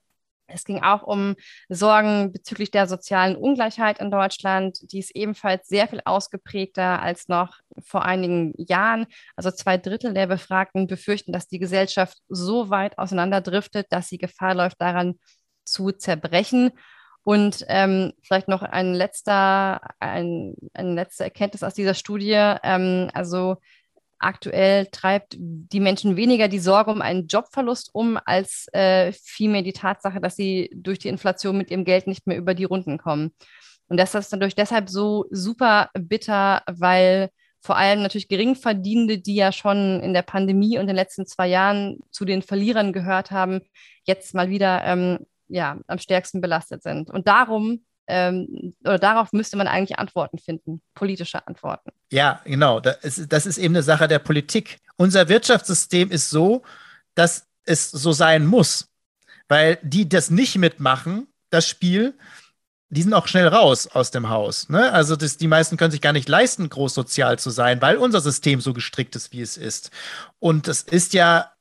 Es ging auch um Sorgen bezüglich der sozialen Ungleichheit in Deutschland. Die ist ebenfalls sehr viel ausgeprägter als noch vor einigen Jahren. Also zwei Drittel der Befragten befürchten, dass die Gesellschaft so weit auseinanderdriftet, dass sie Gefahr läuft, daran zu zerbrechen. Und ähm, vielleicht noch ein letzter, ein, eine letzte Erkenntnis aus dieser Studie. Ähm, also aktuell treibt die Menschen weniger die Sorge um einen Jobverlust um, als äh, vielmehr die Tatsache, dass sie durch die Inflation mit ihrem Geld nicht mehr über die Runden kommen. Und das ist dadurch deshalb so super bitter, weil vor allem natürlich Geringverdienende, die ja schon in der Pandemie und in den letzten zwei Jahren zu den Verlierern gehört haben, jetzt mal wieder ähm, ja, am stärksten belastet sind. Und darum ähm, oder darauf müsste man eigentlich Antworten finden, politische Antworten. Ja, genau. Das ist, das ist eben eine Sache der Politik. Unser Wirtschaftssystem ist so, dass es so sein muss, weil die das nicht mitmachen, das Spiel, die sind auch schnell raus aus dem Haus. Ne? Also das, die meisten können sich gar nicht leisten, groß sozial zu sein, weil unser System so gestrickt ist, wie es ist. Und es ist ja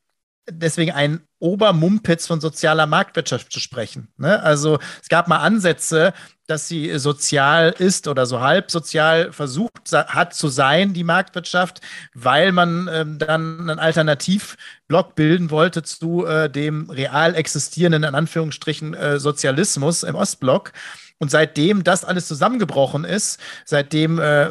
deswegen ein Obermumpitz von sozialer Marktwirtschaft zu sprechen. Ne? Also es gab mal Ansätze, dass sie sozial ist oder so halb sozial versucht hat zu sein, die Marktwirtschaft, weil man ähm, dann einen Alternativblock bilden wollte zu äh, dem real existierenden, in Anführungsstrichen, äh, Sozialismus im Ostblock. Und seitdem das alles zusammengebrochen ist, seitdem äh,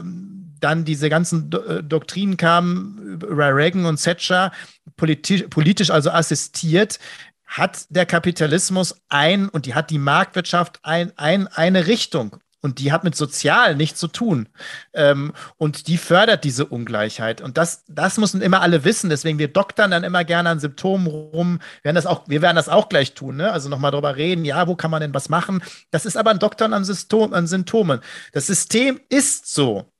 dann diese ganzen Do äh, Doktrinen kamen über Reagan und Thatcher, politisch, politisch also assistiert, hat der Kapitalismus ein und die hat die Marktwirtschaft ein, ein, eine Richtung. Und die hat mit sozial nichts zu tun. Ähm, und die fördert diese Ungleichheit. Und das, das müssen immer alle wissen. Deswegen, wir doktern dann immer gerne an Symptomen rum. Wir werden das auch, wir werden das auch gleich tun. Ne? Also nochmal drüber reden, ja, wo kann man denn was machen? Das ist aber ein Doktern an, System, an Symptomen. Das System ist so.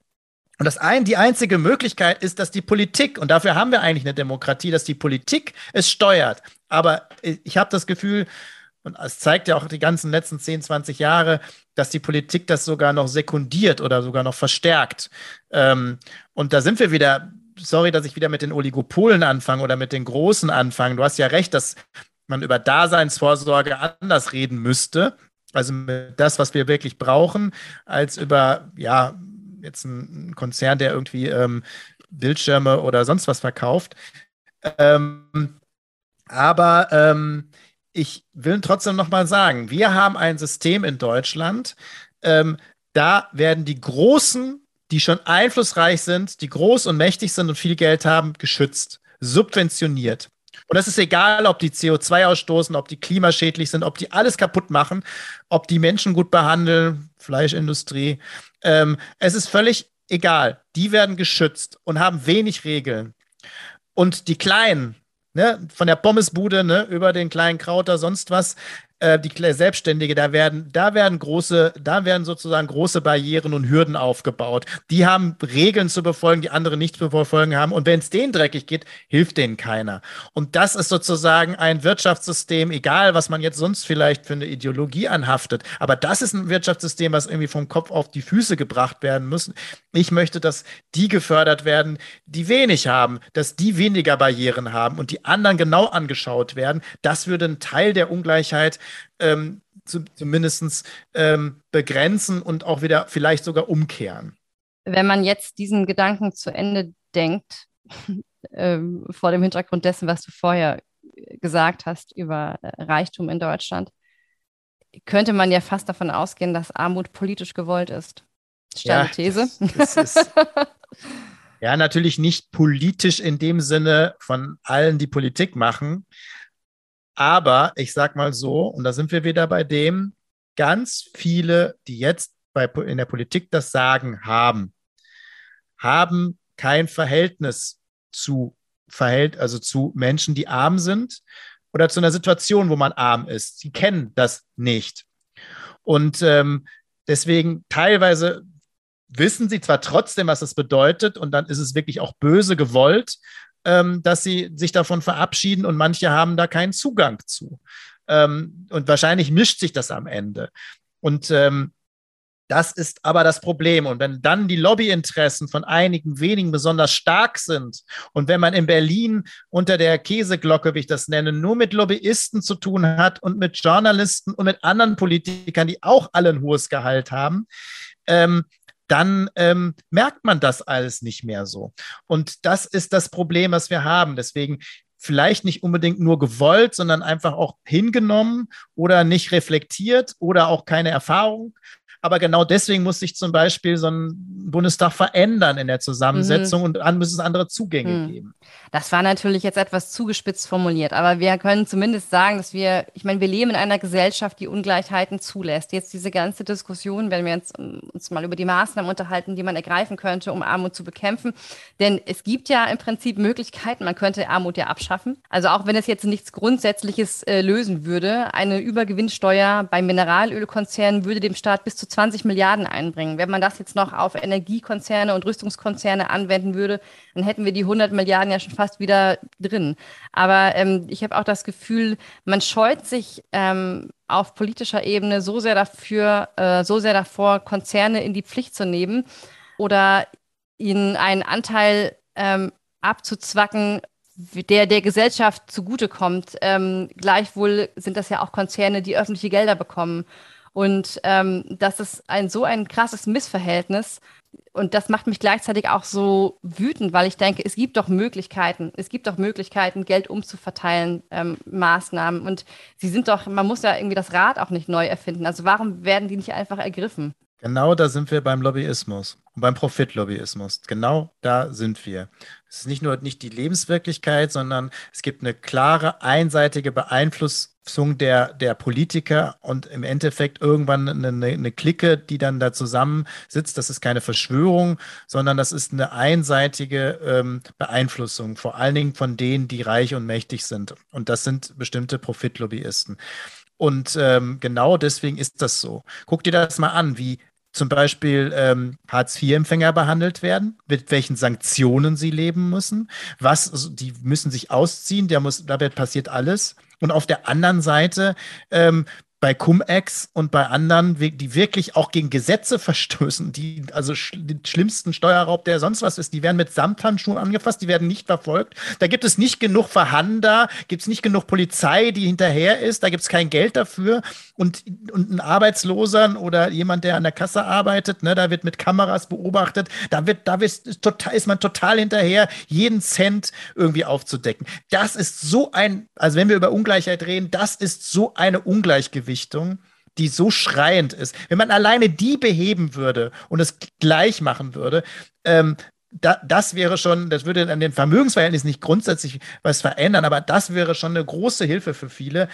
Und das ein, die einzige Möglichkeit ist, dass die Politik, und dafür haben wir eigentlich eine Demokratie, dass die Politik es steuert. Aber ich habe das Gefühl, und es zeigt ja auch die ganzen letzten 10, 20 Jahre, dass die Politik das sogar noch sekundiert oder sogar noch verstärkt. Ähm, und da sind wir wieder, sorry, dass ich wieder mit den Oligopolen anfange oder mit den Großen anfange. Du hast ja recht, dass man über Daseinsvorsorge anders reden müsste. Also mit das, was wir wirklich brauchen, als über, ja, jetzt ein Konzern, der irgendwie ähm, Bildschirme oder sonst was verkauft. Ähm, aber ähm, ich will trotzdem noch mal sagen, wir haben ein System in Deutschland, ähm, da werden die Großen, die schon einflussreich sind, die groß und mächtig sind und viel Geld haben, geschützt, subventioniert. Und das ist egal, ob die CO2 ausstoßen, ob die klimaschädlich sind, ob die alles kaputt machen, ob die Menschen gut behandeln, Fleischindustrie. Ähm, es ist völlig egal. Die werden geschützt und haben wenig Regeln. Und die Kleinen, ne, von der Pommesbude ne, über den kleinen Krauter, sonst was, äh, die Selbstständige, da werden, da werden große, da werden sozusagen große Barrieren und Hürden aufgebaut. Die haben Regeln zu befolgen, die andere nicht zu befolgen haben. Und wenn es denen dreckig geht, hilft denen keiner. Und das ist sozusagen ein Wirtschaftssystem, egal was man jetzt sonst vielleicht für eine Ideologie anhaftet. Aber das ist ein Wirtschaftssystem, was irgendwie vom Kopf auf die Füße gebracht werden müssen. Ich möchte, dass die gefördert werden, die wenig haben, dass die weniger Barrieren haben und die anderen genau angeschaut werden. Das würde einen Teil der Ungleichheit ähm, zu, zumindest ähm, begrenzen und auch wieder vielleicht sogar umkehren. Wenn man jetzt diesen Gedanken zu Ende denkt, ähm, vor dem Hintergrund dessen, was du vorher gesagt hast über äh, Reichtum in Deutschland, könnte man ja fast davon ausgehen, dass Armut politisch gewollt ist. Steile ja, These. Das, das ist, ja, natürlich nicht politisch in dem Sinne von allen, die Politik machen, aber ich sag mal so, und da sind wir wieder bei dem, ganz viele, die jetzt bei, in der Politik das Sagen haben, haben kein Verhältnis zu Verhält, also zu Menschen, die arm sind oder zu einer Situation, wo man arm ist. Sie kennen das nicht. Und ähm, deswegen teilweise wissen sie zwar trotzdem, was es bedeutet, und dann ist es wirklich auch böse gewollt, ähm, dass sie sich davon verabschieden und manche haben da keinen Zugang zu. Ähm, und wahrscheinlich mischt sich das am Ende. Und ähm, das ist aber das Problem. Und wenn dann die Lobbyinteressen von einigen wenigen besonders stark sind und wenn man in Berlin unter der Käseglocke, wie ich das nenne, nur mit Lobbyisten zu tun hat und mit Journalisten und mit anderen Politikern, die auch alle ein hohes Gehalt haben, ähm, dann ähm, merkt man das alles nicht mehr so. Und das ist das Problem, was wir haben. Deswegen vielleicht nicht unbedingt nur gewollt, sondern einfach auch hingenommen oder nicht reflektiert oder auch keine Erfahrung aber genau deswegen muss sich zum Beispiel so ein Bundestag verändern in der Zusammensetzung mhm. und dann müssen es andere Zugänge mhm. geben. Das war natürlich jetzt etwas zugespitzt formuliert, aber wir können zumindest sagen, dass wir, ich meine, wir leben in einer Gesellschaft, die Ungleichheiten zulässt. Jetzt diese ganze Diskussion, wenn wir uns, uns mal über die Maßnahmen unterhalten, die man ergreifen könnte, um Armut zu bekämpfen. Denn es gibt ja im Prinzip Möglichkeiten, man könnte Armut ja abschaffen. Also auch wenn es jetzt nichts Grundsätzliches äh, lösen würde, eine Übergewinnsteuer bei Mineralölkonzernen würde dem Staat bis zu 20 Milliarden einbringen. Wenn man das jetzt noch auf Energiekonzerne und Rüstungskonzerne anwenden würde, dann hätten wir die 100 Milliarden ja schon fast wieder drin. Aber ähm, ich habe auch das Gefühl, man scheut sich ähm, auf politischer Ebene so sehr dafür, äh, so sehr davor, Konzerne in die Pflicht zu nehmen oder ihnen einen Anteil ähm, abzuzwacken, der der Gesellschaft zugutekommt. Ähm, gleichwohl sind das ja auch Konzerne, die öffentliche Gelder bekommen. Und ähm, das ist ein so ein krasses Missverhältnis. Und das macht mich gleichzeitig auch so wütend, weil ich denke, es gibt doch Möglichkeiten, es gibt doch Möglichkeiten, Geld umzuverteilen, ähm, Maßnahmen. Und sie sind doch, man muss ja irgendwie das Rad auch nicht neu erfinden. Also warum werden die nicht einfach ergriffen? Genau da sind wir beim Lobbyismus und beim Profitlobbyismus. Genau da sind wir. Es ist nicht nur nicht die Lebenswirklichkeit, sondern es gibt eine klare, einseitige Beeinflussung der, der Politiker und im Endeffekt irgendwann eine, eine Clique, die dann da zusammensitzt. Das ist keine Verschwörung, sondern das ist eine einseitige ähm, Beeinflussung, vor allen Dingen von denen, die reich und mächtig sind. Und das sind bestimmte Profitlobbyisten. Und ähm, genau deswegen ist das so. Guck dir das mal an, wie zum Beispiel ähm, Hartz-IV-Empfänger behandelt werden, mit welchen Sanktionen sie leben müssen, was, also die müssen sich ausziehen, der muss, dabei passiert alles. Und auf der anderen Seite ähm, bei Cum-Ex und bei anderen, die wirklich auch gegen Gesetze verstößen, die also sch den schlimmsten Steuerraub, der sonst was ist, die werden mit Samthandschuhen angefasst, die werden nicht verfolgt. Da gibt es nicht genug Verhandler, gibt es nicht genug Polizei, die hinterher ist, da gibt es kein Geld dafür. Und, und ein Arbeitsloser oder jemand, der an der Kasse arbeitet, ne, da wird mit Kameras beobachtet, da wird, da ist, total, ist man total hinterher, jeden Cent irgendwie aufzudecken. Das ist so ein, also wenn wir über Ungleichheit reden, das ist so eine Ungleichgewicht. Gewichtung, die so schreiend ist. Wenn man alleine die beheben würde und es gleich machen würde, ähm, da, das wäre schon, das würde an den Vermögensverhältnissen nicht grundsätzlich was verändern, aber das wäre schon eine große Hilfe für viele.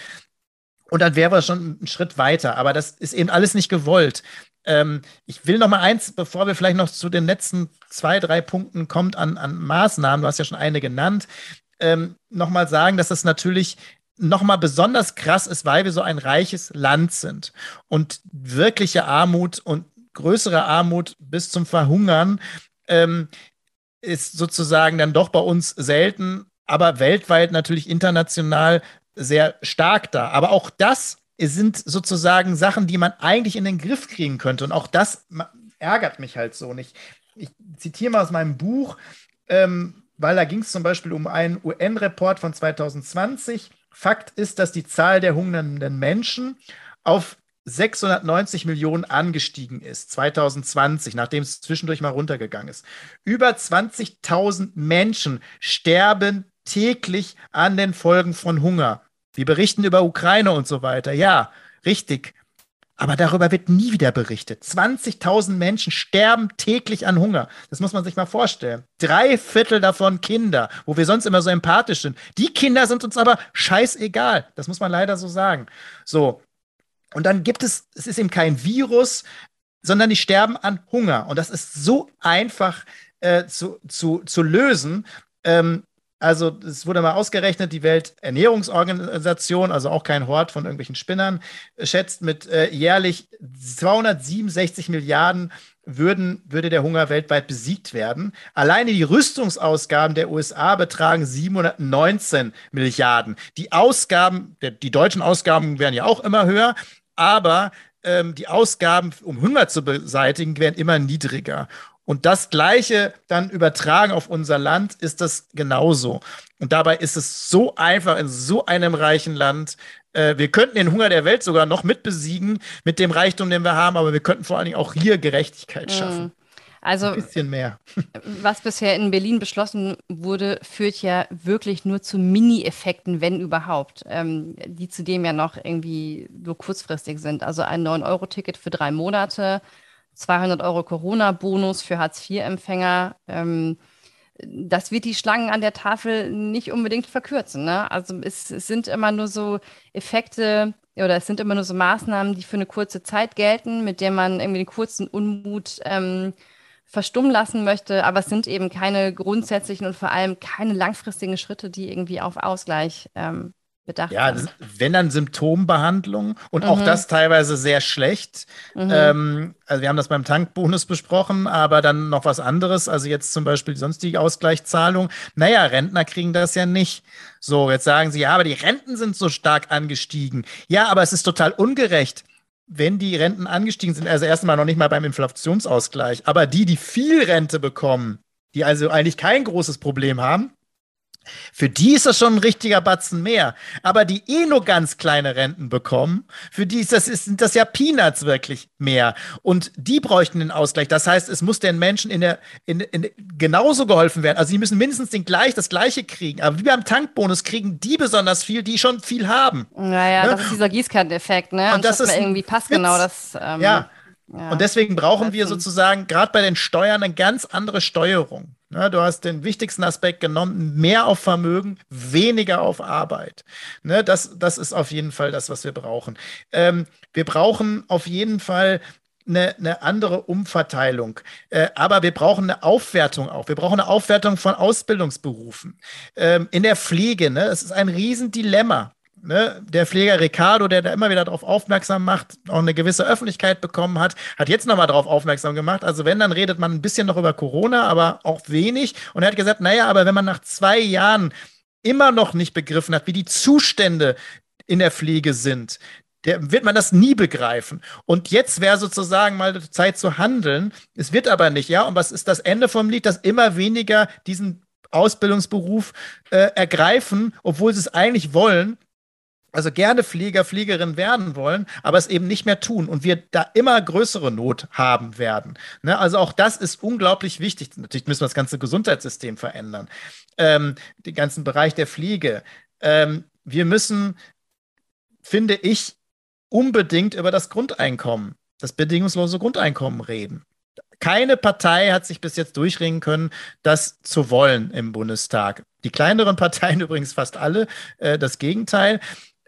Und dann wären wir schon einen Schritt weiter. Aber das ist eben alles nicht gewollt. Ähm, ich will noch mal eins, bevor wir vielleicht noch zu den letzten zwei, drei Punkten kommt an, an Maßnahmen, du hast ja schon eine genannt, ähm, noch mal sagen, dass das natürlich nochmal besonders krass ist, weil wir so ein reiches Land sind und wirkliche Armut und größere Armut bis zum Verhungern ähm, ist sozusagen dann doch bei uns selten, aber weltweit natürlich international sehr stark da. Aber auch das sind sozusagen Sachen, die man eigentlich in den Griff kriegen könnte. Und auch das ärgert mich halt so nicht. Ich zitiere mal aus meinem Buch, ähm, weil da ging es zum Beispiel um einen UN-Report von 2020. Fakt ist, dass die Zahl der hungernden Menschen auf 690 Millionen angestiegen ist, 2020, nachdem es zwischendurch mal runtergegangen ist. Über 20.000 Menschen sterben täglich an den Folgen von Hunger. Wir berichten über Ukraine und so weiter. Ja, richtig. Aber darüber wird nie wieder berichtet. 20.000 Menschen sterben täglich an Hunger. Das muss man sich mal vorstellen. Drei Viertel davon Kinder, wo wir sonst immer so empathisch sind. Die Kinder sind uns aber scheißegal. Das muss man leider so sagen. So. Und dann gibt es, es ist eben kein Virus, sondern die sterben an Hunger. Und das ist so einfach äh, zu, zu, zu lösen. Ähm, also es wurde mal ausgerechnet, die Welternährungsorganisation, also auch kein Hort von irgendwelchen Spinnern, schätzt mit äh, jährlich 267 Milliarden würden, würde der Hunger weltweit besiegt werden. Alleine die Rüstungsausgaben der USA betragen 719 Milliarden. Die Ausgaben, der, die deutschen Ausgaben werden ja auch immer höher, aber ähm, die Ausgaben, um Hunger zu beseitigen, werden immer niedriger. Und das Gleiche dann übertragen auf unser Land ist das genauso. Und dabei ist es so einfach in so einem reichen Land. Äh, wir könnten den Hunger der Welt sogar noch mit besiegen mit dem Reichtum, den wir haben, aber wir könnten vor allen Dingen auch hier Gerechtigkeit mhm. schaffen. Also, ein bisschen mehr. Was bisher in Berlin beschlossen wurde, führt ja wirklich nur zu Mini-Effekten, wenn überhaupt, ähm, die zudem ja noch irgendwie nur kurzfristig sind. Also ein 9-Euro-Ticket für drei Monate 200 Euro Corona-Bonus für Hartz-IV-Empfänger. Ähm, das wird die Schlangen an der Tafel nicht unbedingt verkürzen. Ne? Also es, es, sind immer nur so Effekte oder es sind immer nur so Maßnahmen, die für eine kurze Zeit gelten, mit der man irgendwie den kurzen Unmut ähm, verstummen lassen möchte. Aber es sind eben keine grundsätzlichen und vor allem keine langfristigen Schritte, die irgendwie auf Ausgleich ähm, bedacht ja, das, wenn dann Symptombehandlung und mhm. auch das teilweise sehr schlecht. Mhm. Ähm, also wir haben das beim Tankbonus besprochen, aber dann noch was anderes, also jetzt zum Beispiel die sonstige Ausgleichszahlung. Naja, Rentner kriegen das ja nicht. So, jetzt sagen sie, ja, aber die Renten sind so stark angestiegen. Ja, aber es ist total ungerecht wenn die Renten angestiegen sind, also erstmal noch nicht mal beim Inflationsausgleich, aber die, die viel Rente bekommen, die also eigentlich kein großes Problem haben, für die ist das schon ein richtiger Batzen mehr. Aber die eh nur ganz kleine Renten bekommen, für die ist das, ist, sind das ja Peanuts wirklich mehr. Und die bräuchten den Ausgleich. Das heißt, es muss den Menschen in der, in, in, genauso geholfen werden. Also die müssen mindestens den gleich, das Gleiche kriegen. Aber wie beim Tankbonus kriegen die besonders viel, die schon viel haben. Naja, ne? das ist dieser Gießkanneneffekt, ne? Und das ist irgendwie passgenau. Das, ähm, ja. ja. Und deswegen brauchen wir sozusagen gerade bei den Steuern eine ganz andere Steuerung. Ja, du hast den wichtigsten Aspekt genommen, mehr auf Vermögen, weniger auf Arbeit. Ne, das, das ist auf jeden Fall das, was wir brauchen. Ähm, wir brauchen auf jeden Fall eine, eine andere Umverteilung. Äh, aber wir brauchen eine Aufwertung auch. Wir brauchen eine Aufwertung von Ausbildungsberufen. Ähm, in der Pflege, ne, es ist ein Riesendilemma ne, der Pfleger Ricardo, der da immer wieder darauf aufmerksam macht, auch eine gewisse Öffentlichkeit bekommen hat, hat jetzt nochmal darauf aufmerksam gemacht. Also wenn, dann redet man ein bisschen noch über Corona, aber auch wenig. Und er hat gesagt, naja, aber wenn man nach zwei Jahren immer noch nicht begriffen hat, wie die Zustände in der Pflege sind, der wird man das nie begreifen. Und jetzt wäre sozusagen mal Zeit zu handeln. Es wird aber nicht, ja. Und was ist das Ende vom Lied, dass immer weniger diesen Ausbildungsberuf äh, ergreifen, obwohl sie es eigentlich wollen, also gerne Flieger, Fliegerin werden wollen, aber es eben nicht mehr tun und wir da immer größere Not haben werden. Ne? Also auch das ist unglaublich wichtig. Natürlich müssen wir das ganze Gesundheitssystem verändern, ähm, den ganzen Bereich der Pflege. Ähm, wir müssen, finde ich, unbedingt über das Grundeinkommen, das bedingungslose Grundeinkommen reden. Keine Partei hat sich bis jetzt durchringen können, das zu wollen im Bundestag. Die kleineren Parteien übrigens fast alle äh, das Gegenteil.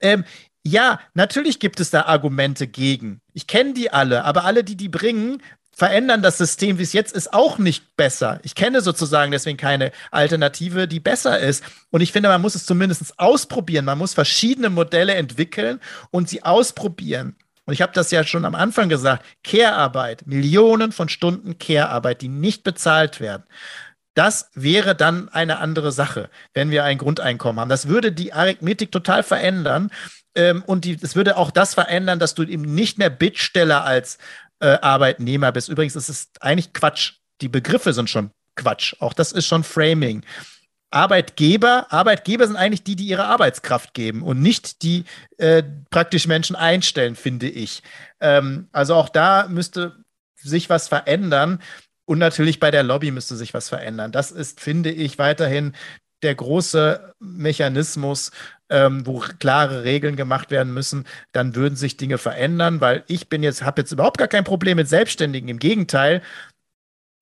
Ähm, ja, natürlich gibt es da Argumente gegen. Ich kenne die alle, aber alle, die die bringen, verändern das System, wie es jetzt ist, auch nicht besser. Ich kenne sozusagen deswegen keine Alternative, die besser ist. Und ich finde, man muss es zumindest ausprobieren. Man muss verschiedene Modelle entwickeln und sie ausprobieren. Und ich habe das ja schon am Anfang gesagt, Care-Arbeit, Millionen von Stunden Care-Arbeit, die nicht bezahlt werden. Das wäre dann eine andere Sache, wenn wir ein Grundeinkommen haben. Das würde die Arithmetik total verändern. Ähm, und es würde auch das verändern, dass du eben nicht mehr Bittsteller als äh, Arbeitnehmer bist. Übrigens ist es eigentlich Quatsch. Die Begriffe sind schon Quatsch. Auch das ist schon Framing. Arbeitgeber, Arbeitgeber sind eigentlich die, die ihre Arbeitskraft geben und nicht die äh, praktisch Menschen einstellen, finde ich. Ähm, also auch da müsste sich was verändern. Und natürlich bei der Lobby müsste sich was verändern. Das ist, finde ich, weiterhin der große Mechanismus, ähm, wo klare Regeln gemacht werden müssen, dann würden sich Dinge verändern, weil ich bin jetzt, habe jetzt überhaupt gar kein Problem mit Selbstständigen. Im Gegenteil,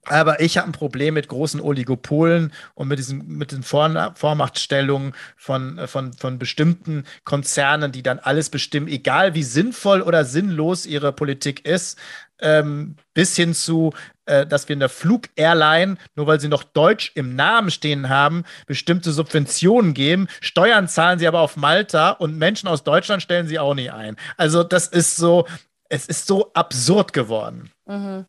aber ich habe ein Problem mit großen Oligopolen und mit diesen mit den Vor Vormachtstellungen von, von, von bestimmten Konzernen, die dann alles bestimmen, egal wie sinnvoll oder sinnlos ihre Politik ist, ähm, bis hin zu, äh, dass wir in der Flug-Airline, nur weil sie noch Deutsch im Namen stehen haben, bestimmte Subventionen geben. Steuern zahlen sie aber auf Malta und Menschen aus Deutschland stellen sie auch nicht ein. Also das ist so, es ist so absurd geworden. Mhm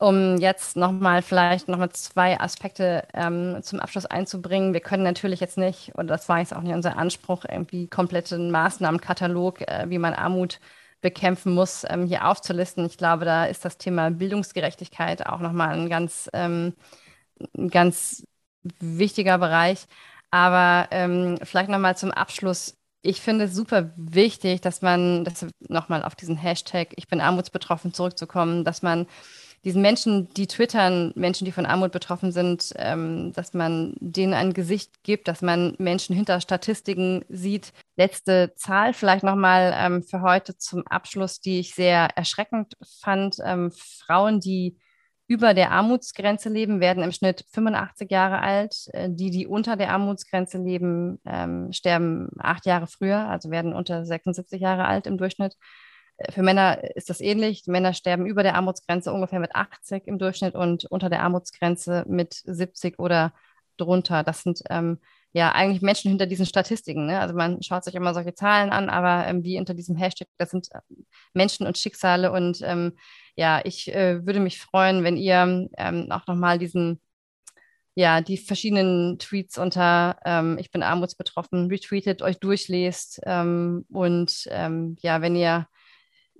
um jetzt nochmal vielleicht nochmal zwei Aspekte ähm, zum Abschluss einzubringen. Wir können natürlich jetzt nicht, und das war jetzt auch nicht unser Anspruch, irgendwie kompletten Maßnahmenkatalog, äh, wie man Armut bekämpfen muss, ähm, hier aufzulisten. Ich glaube, da ist das Thema Bildungsgerechtigkeit auch nochmal ein ganz, ähm, ein ganz wichtiger Bereich. Aber ähm, vielleicht nochmal zum Abschluss. Ich finde es super wichtig, dass man, das nochmal auf diesen Hashtag Ich bin armutsbetroffen zurückzukommen, dass man diesen Menschen, die twittern, Menschen, die von Armut betroffen sind, ähm, dass man denen ein Gesicht gibt, dass man Menschen hinter Statistiken sieht. Letzte Zahl vielleicht nochmal ähm, für heute zum Abschluss, die ich sehr erschreckend fand. Ähm, Frauen, die über der Armutsgrenze leben, werden im Schnitt 85 Jahre alt. Äh, die, die unter der Armutsgrenze leben, ähm, sterben acht Jahre früher, also werden unter 76 Jahre alt im Durchschnitt. Für Männer ist das ähnlich. Die Männer sterben über der Armutsgrenze ungefähr mit 80 im Durchschnitt und unter der Armutsgrenze mit 70 oder drunter. Das sind ähm, ja eigentlich Menschen hinter diesen Statistiken. Ne? Also man schaut sich immer solche Zahlen an, aber ähm, wie unter diesem Hashtag, das sind äh, Menschen und Schicksale. Und ähm, ja, ich äh, würde mich freuen, wenn ihr ähm, auch nochmal diesen ja, die verschiedenen Tweets unter ähm, Ich bin armutsbetroffen retweetet, euch durchlest ähm, und ja, wenn ihr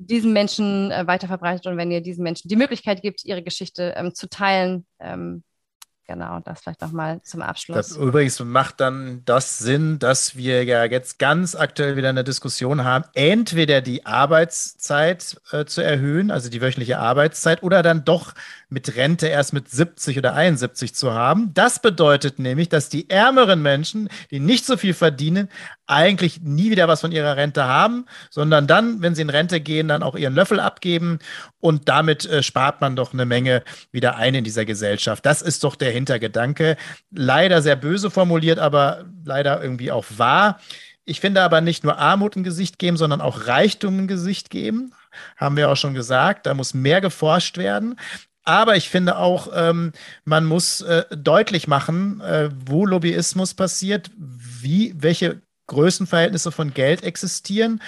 diesen Menschen äh, weiter verbreitet und wenn ihr diesen Menschen die Möglichkeit gibt, ihre Geschichte ähm, zu teilen. Ähm, genau, das vielleicht nochmal zum Abschluss. Das übrigens macht dann das Sinn, dass wir ja jetzt ganz aktuell wieder eine Diskussion haben, entweder die Arbeitszeit äh, zu erhöhen, also die wöchentliche Arbeitszeit, oder dann doch mit Rente erst mit 70 oder 71 zu haben. Das bedeutet nämlich, dass die ärmeren Menschen, die nicht so viel verdienen, eigentlich nie wieder was von ihrer Rente haben, sondern dann, wenn sie in Rente gehen, dann auch ihren Löffel abgeben und damit äh, spart man doch eine Menge wieder ein in dieser Gesellschaft. Das ist doch der Hintergedanke. Leider sehr böse formuliert, aber leider irgendwie auch wahr. Ich finde aber nicht nur Armut ein Gesicht geben, sondern auch Reichtum ein Gesicht geben. Haben wir auch schon gesagt. Da muss mehr geforscht werden. Aber ich finde auch, ähm, man muss äh, deutlich machen, äh, wo Lobbyismus passiert, wie, welche Größenverhältnisse von Geld existieren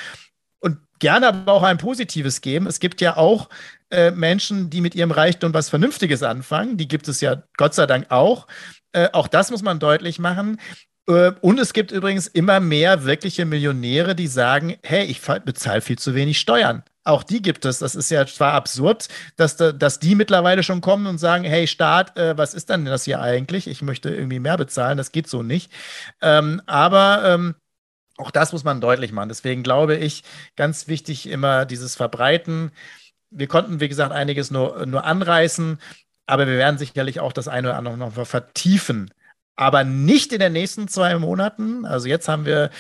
und gerne aber auch ein positives geben. Es gibt ja auch äh, Menschen, die mit ihrem Reichtum was Vernünftiges anfangen. Die gibt es ja Gott sei Dank auch. Äh, auch das muss man deutlich machen. Äh, und es gibt übrigens immer mehr wirkliche Millionäre, die sagen, hey, ich bezahle viel zu wenig Steuern. Auch die gibt es. Das ist ja zwar absurd, dass, dass die mittlerweile schon kommen und sagen, hey Staat, äh, was ist denn das hier eigentlich? Ich möchte irgendwie mehr bezahlen, das geht so nicht. Ähm, aber ähm, auch das muss man deutlich machen. Deswegen glaube ich, ganz wichtig immer dieses Verbreiten. Wir konnten, wie gesagt, einiges nur, nur anreißen, aber wir werden sicherlich auch das eine oder andere noch vertiefen aber nicht in den nächsten zwei Monaten. Also jetzt haben wir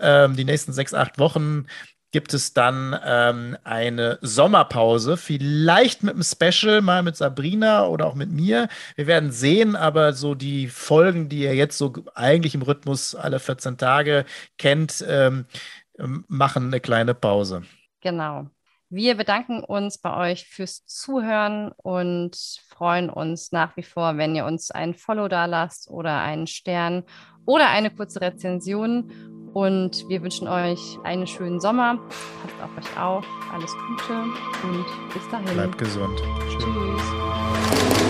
ähm, die nächsten sechs, acht Wochen gibt es dann ähm, eine Sommerpause, vielleicht mit einem Special, mal mit Sabrina oder auch mit mir. Wir werden sehen, aber so die Folgen, die ihr jetzt so eigentlich im Rhythmus alle 14 Tage kennt, ähm, machen eine kleine Pause. Genau. Wir bedanken uns bei euch fürs Zuhören und freuen uns nach wie vor, wenn ihr uns ein Follow da lasst oder einen Stern oder eine kurze Rezension. Und wir wünschen euch einen schönen Sommer. Passt auf euch auf. Alles Gute und bis dahin. Bleibt gesund. Tschüss. Tschüss.